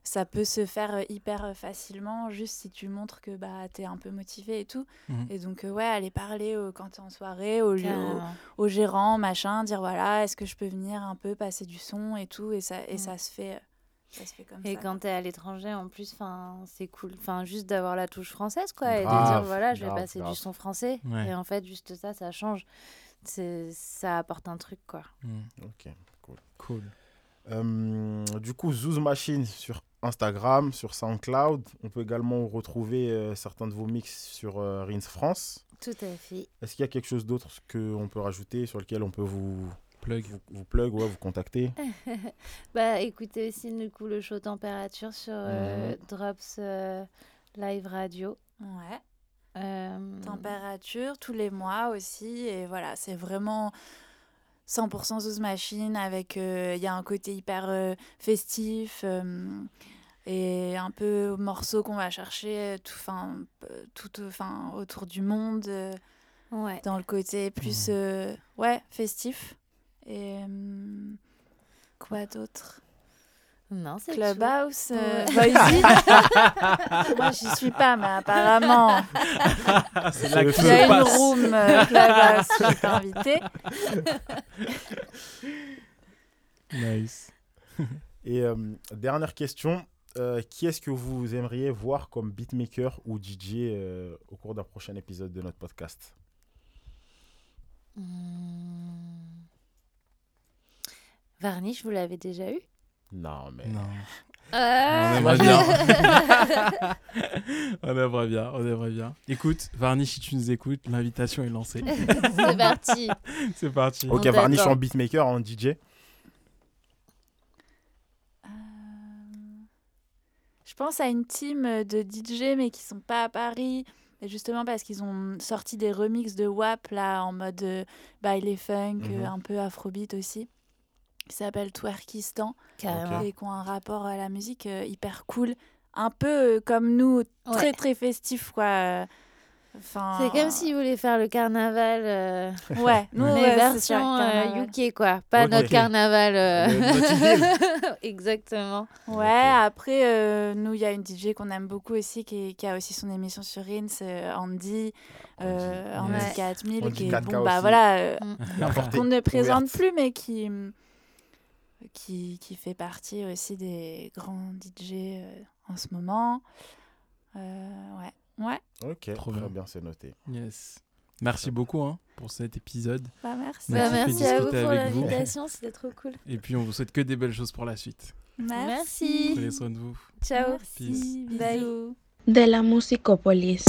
ça peut se faire euh, hyper euh, facilement juste si tu montres que bah t'es un peu motivé et tout Mhm. et donc euh, ouais aller parler au- quand t'es en soirée au, lieu- au, gérant machin dire voilà est-ce que je peux venir un peu passer du son et tout et ça et Mhm. ça se fait euh, ça se fait comme Et ça quand t'es à l'étranger, en plus, 'fin, c'est cool. Enfin, juste d'avoir la touche française, quoi. et de dire, voilà, je vais grave, passer grave. du son français. Ouais. Et en fait, juste ça, ça change. C'est- Ça apporte un truc, quoi. Mm. Ok, cool. Cool. Euh, du coup, Zouz Machine sur Instagram, sur SoundCloud. On peut également retrouver euh, certains de vos mix sur euh, Rins France. Tout à fait. Est-ce qu'il y a quelque chose d'autre qu'on peut rajouter sur lequel on peut vous, Plug. vous, vous plug, ouais, vous contacter Bah, écoutez aussi, du coup, le show température sur euh. Drops euh, Live Radio. ouais Euh, température tous les mois aussi et voilà c'est vraiment 100% Zouz Machine avec euh, il y a un côté hyper euh, festif euh, et un peu morceaux qu'on va chercher tout fin tout enfin autour du monde euh, Ouais. dans le côté plus euh, ouais festif et euh, quoi d'autre? Non, c'est tout. Clubhouse euh. Voisey. moi j'y suis pas mais apparemment il y a une room euh, Clubhouse je suis invitée Nice. Et euh, dernière question, euh, qui est-ce que vous aimeriez voir comme beatmaker ou DJ euh, au cours d'un prochain épisode de notre podcast? Hmm. Varnish, vous l'avez déjà eu? Non, mais... Non. Ah, On aimerait bien. on aimerait bien, on aimerait bien. Écoute, Varnish, si tu nous écoutes, l'invitation est lancée. C'est parti. C'est parti. Ok, On Varnish en beatmaker, en DJ. Euh, Je pense à une team de DJ, mais qui sont pas à Paris. Et justement parce qu'ils ont sorti des remixes de WAP là en mode euh, baile funk, Mhm. euh, un peu afrobeat aussi, qui s'appelle Twerkistan Carrément. et qui ont un rapport à la musique euh, hyper cool, un peu euh, comme nous, très Ouais. très festif quoi. Enfin, C'est comme s'ils voulaient faire le carnaval, euh, ouais, nous mais ouais, c'est ça, version euh, carnaval. UK, quoi. Pas notre carnaval. euh. Exactement. Ouais, après, euh, nous, il y a une DJ qu'on aime beaucoup aussi, qui, qui a aussi son émission sur Rins, euh, Andy, euh, Andy. Andy Ouais. 4000, Andy qui est, 4K bon, bah aussi. voilà, euh, portée qu'on ne présente ouverte. plus, mais qui, qui, qui fait partie aussi des grands DJ euh, en ce moment. Euh, ouais, ouais, Ok, Trop très bien. bien, c'est noté. Yes. Merci beaucoup hein, pour cet épisode. bah merci. A Bah, merci à vous pour l'invitation, c'était trop cool. Et puis, on vous souhaite que des belles choses pour la suite. Merci. Prenez soin de vous. Ciao. Merci, Bye. bisous. De la Musicopolis.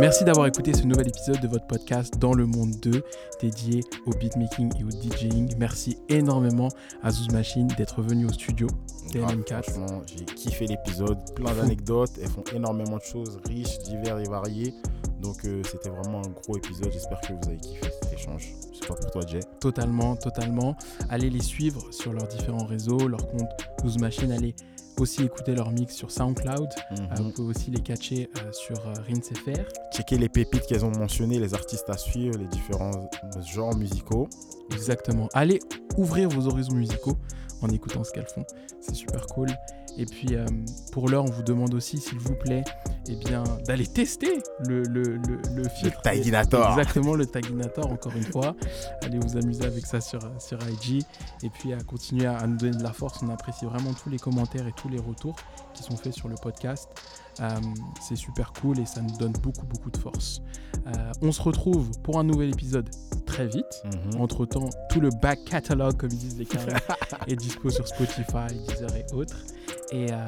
Merci d'avoir écouté ce nouvel épisode de votre podcast Dans le monde 2, dédié au beatmaking et au DJing. Merci énormément à Zouz Machine d'être venu au studio. Grave, TNM4. franchement, j'ai kiffé l'épisode. Plein d'anecdotes. Elles font énormément de choses riches, diverses et variées. Donc, euh, c'était vraiment un gros épisode. J'espère que vous avez kiffé cet échange. C'est pas pour toi, Jay. Totalement, totalement. Allez les suivre sur leurs différents réseaux, leur compte Zouz Machine. Allez aussi écouter leur mix sur SoundCloud. Euh, Mhm. vous pouvez aussi les catcher euh, sur euh, RINSFR. Checker les pépites qu'elles ont mentionnées, les artistes à suivre, les différents genres musicaux. Exactement. Allez ouvrir vos horizons musicaux en écoutant ce qu'elles font. C'est super cool. Et puis euh, pour l'heure, on vous demande aussi, s'il vous plaît, eh bien, d'aller tester le, le, le, le filtre. Taginator. Exactement, le Taginator, encore une fois. Allez vous amuser avec ça sur, sur IG. Et puis à continuer à, à nous donner de la force. On apprécie vraiment tous les commentaires et tous les retours qui sont faits sur le podcast. Euh, c'est super cool et ça nous donne beaucoup, beaucoup de force. Euh, on se retrouve pour un nouvel épisode très vite. Mhm. Entre temps, tout le back catalogue, comme ils disent les carrés, est dispo sur Spotify, Deezer et autres. Et euh,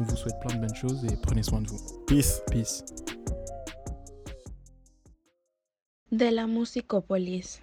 on vous souhaite plein de bonnes choses et prenez soin de vous. Peace. Peace. de la musicopolis.